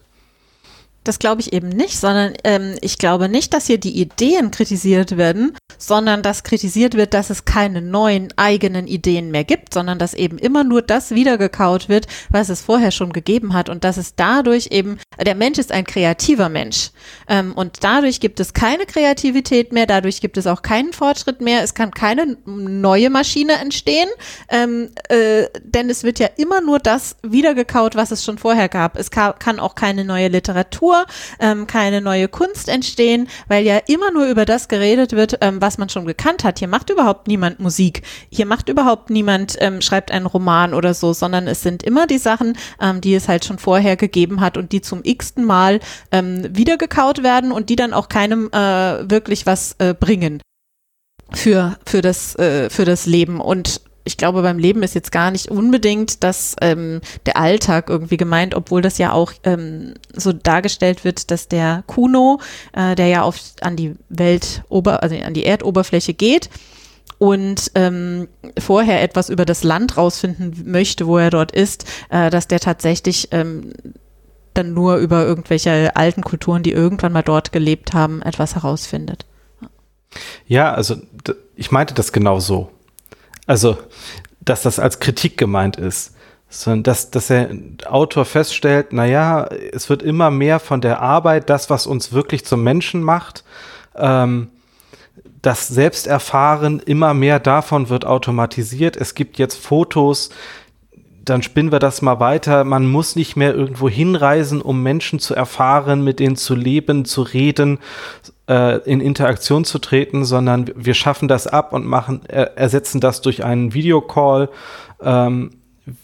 das glaube ich eben nicht, sondern ähm, ich glaube nicht, dass hier die Ideen kritisiert werden, sondern dass kritisiert wird, dass es keine neuen eigenen Ideen mehr gibt, sondern dass eben immer nur das wiedergekaut wird, was es vorher schon gegeben hat und dass es dadurch eben, der Mensch ist ein kreativer Mensch ähm, und dadurch gibt es keine Kreativität mehr, dadurch gibt es auch keinen Fortschritt mehr, es kann keine neue Maschine entstehen, ähm, äh, denn es wird ja immer nur das wiedergekaut, was es schon vorher gab. Es kann auch keine neue Literatur ähm, keine neue Kunst entstehen, weil ja immer nur über das geredet wird, ähm, was man schon gekannt hat. Hier macht überhaupt niemand Musik, hier macht überhaupt niemand, ähm, schreibt einen Roman oder so, sondern es sind immer die Sachen, ähm, die es halt schon vorher gegeben hat und die zum x-ten Mal ähm, wiedergekaut werden und die dann auch keinem äh, wirklich was äh, bringen für, für, das, äh, für das Leben. Und ich glaube, beim Leben ist jetzt gar nicht unbedingt dass ähm, der Alltag irgendwie gemeint, obwohl das ja auch ähm, so dargestellt wird, dass der Kuno, äh, der ja auf, an die Welt, also an die Erdoberfläche geht, und ähm, vorher etwas über das Land rausfinden möchte, wo er dort ist, äh, dass der tatsächlich ähm, dann nur über irgendwelche alten Kulturen, die irgendwann mal dort gelebt haben, etwas herausfindet. Ja, also ich meinte das genau so. Also, dass das als Kritik gemeint ist. Sondern dass, dass der Autor feststellt, naja, es wird immer mehr von der Arbeit, das, was uns wirklich zum Menschen macht, ähm, das Selbsterfahren immer mehr davon wird automatisiert. Es gibt jetzt Fotos, dann spinnen wir das mal weiter. Man muss nicht mehr irgendwo hinreisen, um Menschen zu erfahren, mit denen zu leben, zu reden, äh, in Interaktion zu treten, sondern wir schaffen das ab und machen, äh, ersetzen das durch einen Videocall. Ähm,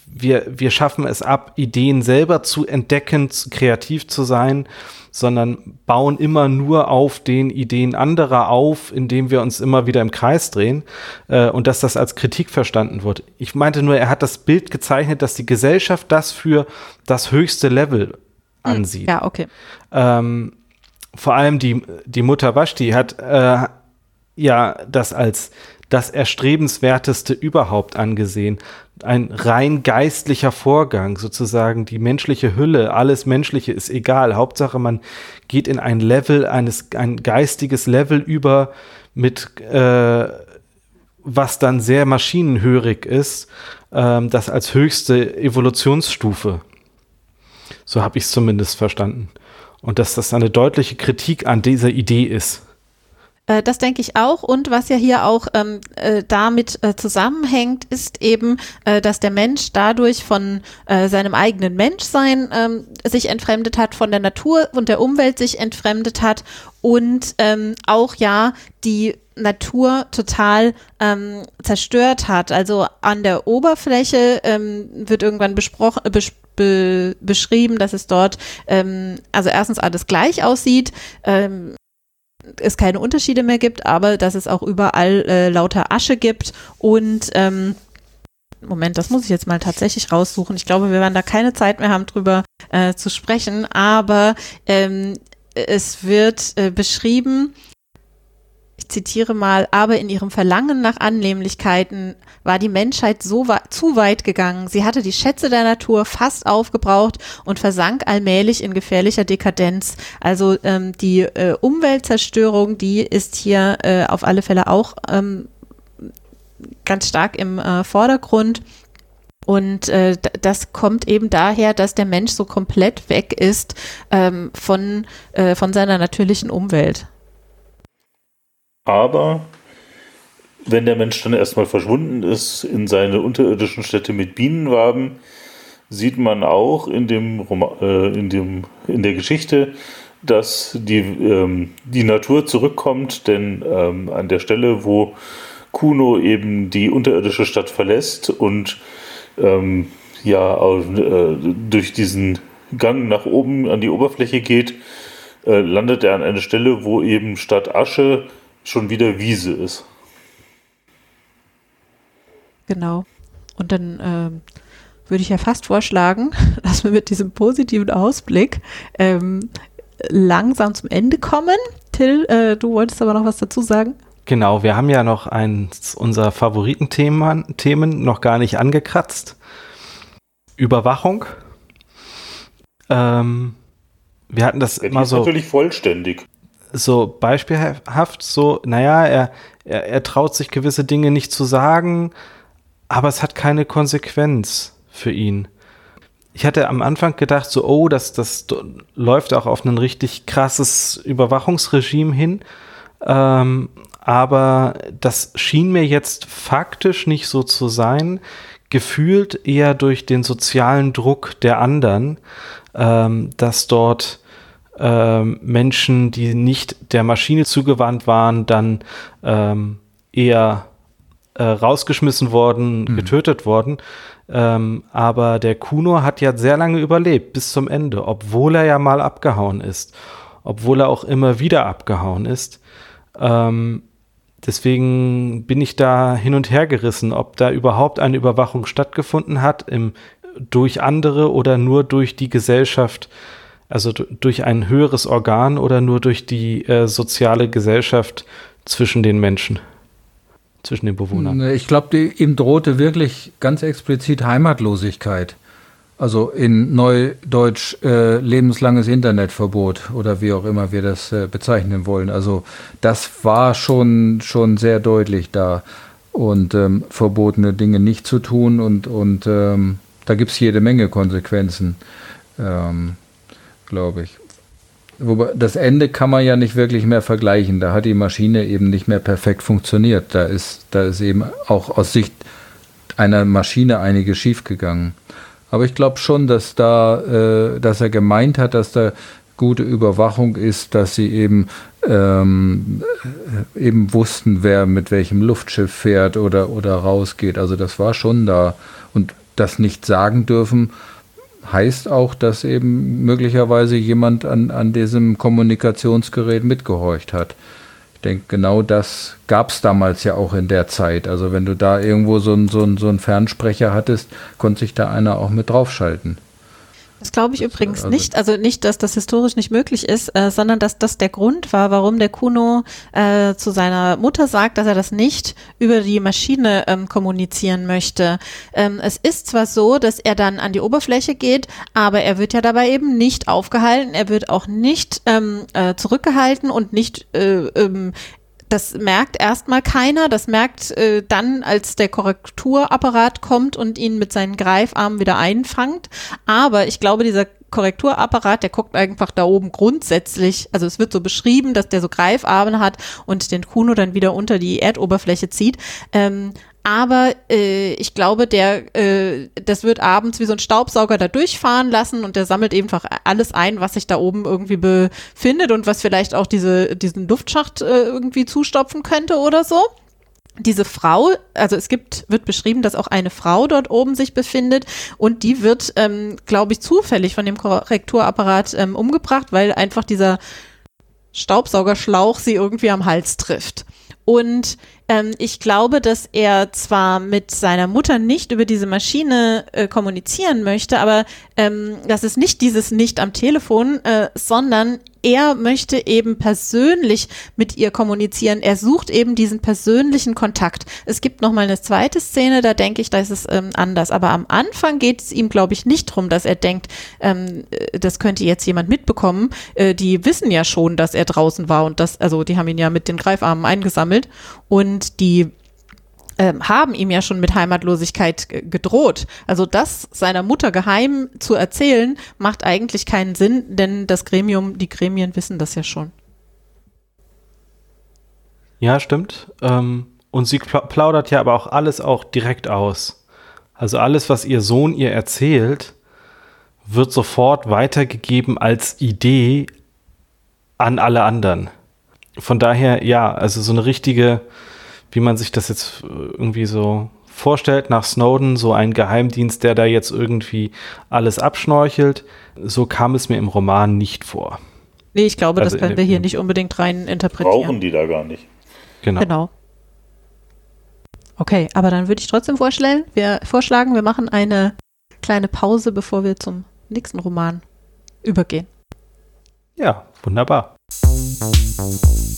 wir, wir schaffen es ab, Ideen selber zu entdecken, kreativ zu sein sondern bauen immer nur auf den Ideen anderer auf, indem wir uns immer wieder im Kreis drehen äh, und dass das als Kritik verstanden wird. Ich meinte nur, er hat das Bild gezeichnet, dass die Gesellschaft das für das höchste Level hm, ansieht. Ja, okay. Ähm, vor allem die, die Mutter Vashti hat äh, ja das als das Erstrebenswerteste überhaupt angesehen. Ein rein geistlicher Vorgang, sozusagen die menschliche Hülle, alles Menschliche ist egal. Hauptsache, man geht in ein Level, eines, ein geistiges Level über mit, äh, was dann sehr maschinenhörig ist, äh, das als höchste Evolutionsstufe. So habe ich es zumindest verstanden. Und dass das eine deutliche Kritik an dieser Idee ist. Äh, das denke ich auch. Und was ja hier auch ähm, äh, damit äh, zusammenhängt, ist eben, äh, dass der Mensch dadurch von äh, seinem eigenen Menschsein ähm, sich entfremdet hat, von der Natur und der Umwelt sich entfremdet hat und ähm, auch ja die Natur total ähm, zerstört hat. Also an der Oberfläche ähm, wird irgendwann besprochen, bes be beschrieben, dass es dort ähm, also erstens alles gleich aussieht. Ähm, es keine Unterschiede mehr gibt, aber dass es auch überall äh, lauter Asche gibt und ähm, Moment, das muss ich jetzt mal tatsächlich raussuchen. Ich glaube, wir werden da keine Zeit mehr haben, drüber äh, zu sprechen, aber ähm, es wird äh, beschrieben, ich zitiere mal, aber in ihrem Verlangen nach Annehmlichkeiten war die Menschheit so zu weit gegangen. Sie hatte die Schätze der Natur fast aufgebraucht und versank allmählich in gefährlicher Dekadenz. Also ähm, die äh, Umweltzerstörung, die ist hier äh, auf alle Fälle auch ähm, ganz stark im äh, Vordergrund. Und äh, das kommt eben daher, dass der Mensch so komplett weg ist ähm, von, äh, von seiner natürlichen Umwelt. Aber wenn der Mensch dann erstmal verschwunden ist in seine unterirdischen Städte mit Bienenwaben, sieht man auch in, dem Roma, äh, in, dem, in der Geschichte, dass die, ähm, die Natur zurückkommt, denn ähm, an der Stelle, wo Kuno eben die unterirdische Stadt verlässt und ähm, ja äh, durch diesen Gang nach oben an die Oberfläche geht, äh, landet er an einer Stelle, wo eben statt Asche schon wieder Wiese ist. Genau. Und dann ähm, würde ich ja fast vorschlagen, dass wir mit diesem positiven Ausblick ähm, langsam zum Ende kommen. Till, äh, du wolltest aber noch was dazu sagen? Genau, wir haben ja noch eins unserer Favoritenthemen Themen noch gar nicht angekratzt. Überwachung. Ähm, wir hatten das ja, immer so. natürlich vollständig so beispielhaft so, naja, er, er, er traut sich gewisse Dinge nicht zu sagen, aber es hat keine Konsequenz für ihn. Ich hatte am Anfang gedacht, so, oh, das, das läuft auch auf ein richtig krasses Überwachungsregime hin. Ähm, aber das schien mir jetzt faktisch nicht so zu sein, gefühlt eher durch den sozialen Druck der anderen, ähm, dass dort ähm, Menschen, die nicht der Maschine zugewandt waren, dann ähm, eher äh, rausgeschmissen worden, mhm. getötet worden. Ähm, aber der Kuno hat ja sehr lange überlebt, bis zum Ende, obwohl er ja mal abgehauen ist, obwohl er auch immer wieder abgehauen ist. Ähm, deswegen bin ich da hin und her gerissen, ob da überhaupt eine Überwachung stattgefunden hat, im, durch andere oder nur durch die Gesellschaft also durch ein höheres Organ oder nur durch die äh, soziale Gesellschaft zwischen den Menschen, zwischen den Bewohnern? Ich glaube, ihm drohte wirklich ganz explizit Heimatlosigkeit. Also in Neudeutsch äh, lebenslanges Internetverbot oder wie auch immer wir das äh, bezeichnen wollen. Also das war schon, schon sehr deutlich da. Und ähm, verbotene Dinge nicht zu tun und, und ähm, da gibt es jede Menge Konsequenzen. Ähm, glaube ich. Wobei das Ende kann man ja nicht wirklich mehr vergleichen. Da hat die Maschine eben nicht mehr perfekt funktioniert. Da ist, da ist eben auch aus Sicht einer Maschine einiges schiefgegangen. Aber ich glaube schon, dass da, äh, dass er gemeint hat, dass da gute Überwachung ist, dass sie eben ähm, eben wussten, wer mit welchem Luftschiff fährt oder oder rausgeht. Also das war schon da und das nicht sagen dürfen heißt auch, dass eben möglicherweise jemand an, an diesem Kommunikationsgerät mitgehorcht hat. Ich denke, genau das gab es damals ja auch in der Zeit. Also wenn du da irgendwo so einen so so ein Fernsprecher hattest, konnte sich da einer auch mit draufschalten. Das glaube ich übrigens also, nicht. Also nicht, dass das historisch nicht möglich ist, äh, sondern dass das der Grund war, warum der Kuno äh, zu seiner Mutter sagt, dass er das nicht über die Maschine ähm, kommunizieren möchte. Ähm, es ist zwar so, dass er dann an die Oberfläche geht, aber er wird ja dabei eben nicht aufgehalten. Er wird auch nicht ähm, äh, zurückgehalten und nicht äh, ähm, das merkt erstmal keiner. Das merkt äh, dann, als der Korrekturapparat kommt und ihn mit seinen Greifarmen wieder einfangt. Aber ich glaube, dieser Korrekturapparat, der guckt einfach da oben grundsätzlich, also es wird so beschrieben, dass der so Greifarme hat und den Kuno dann wieder unter die Erdoberfläche zieht. Ähm, aber äh, ich glaube, der, äh, das wird abends wie so ein Staubsauger da durchfahren lassen und der sammelt einfach alles ein, was sich da oben irgendwie befindet und was vielleicht auch diese, diesen Luftschacht äh, irgendwie zustopfen könnte oder so. Diese Frau, also es gibt, wird beschrieben, dass auch eine Frau dort oben sich befindet und die wird, ähm, glaube ich, zufällig von dem Korrekturapparat ähm, umgebracht, weil einfach dieser Staubsaugerschlauch sie irgendwie am Hals trifft. Und ähm, ich glaube, dass er zwar mit seiner Mutter nicht über diese Maschine äh, kommunizieren möchte, aber ähm, das ist nicht dieses Nicht am Telefon, äh, sondern er möchte eben persönlich mit ihr kommunizieren. Er sucht eben diesen persönlichen Kontakt. Es gibt noch mal eine zweite Szene, da denke ich, da ist es ähm, anders. Aber am Anfang geht es ihm, glaube ich, nicht darum, dass er denkt, ähm, äh, das könnte jetzt jemand mitbekommen. Äh, die wissen ja schon, dass er draußen war und das, also die haben ihn ja mit den Greifarmen eingesammelt und die haben ihm ja schon mit Heimatlosigkeit gedroht. Also das seiner Mutter geheim zu erzählen, macht eigentlich keinen Sinn, denn das Gremium, die Gremien wissen das ja schon. Ja, stimmt. Ähm, und sie plaudert ja aber auch alles auch direkt aus. Also alles, was ihr Sohn ihr erzählt, wird sofort weitergegeben als Idee an alle anderen. Von daher, ja, also so eine richtige wie man sich das jetzt äh, irgendwie so vorstellt nach Snowden, so ein Geheimdienst, der da jetzt irgendwie alles abschnorchelt. So kam es mir im Roman nicht vor. Nee, ich glaube, also das können wir hier nicht unbedingt rein interpretieren. Brauchen die da gar nicht. Genau. genau. Okay, aber dann würde ich trotzdem vorschlagen, wir, vorschlagen, wir machen eine kleine Pause, bevor wir zum nächsten Roman übergehen. Ja, wunderbar. Musik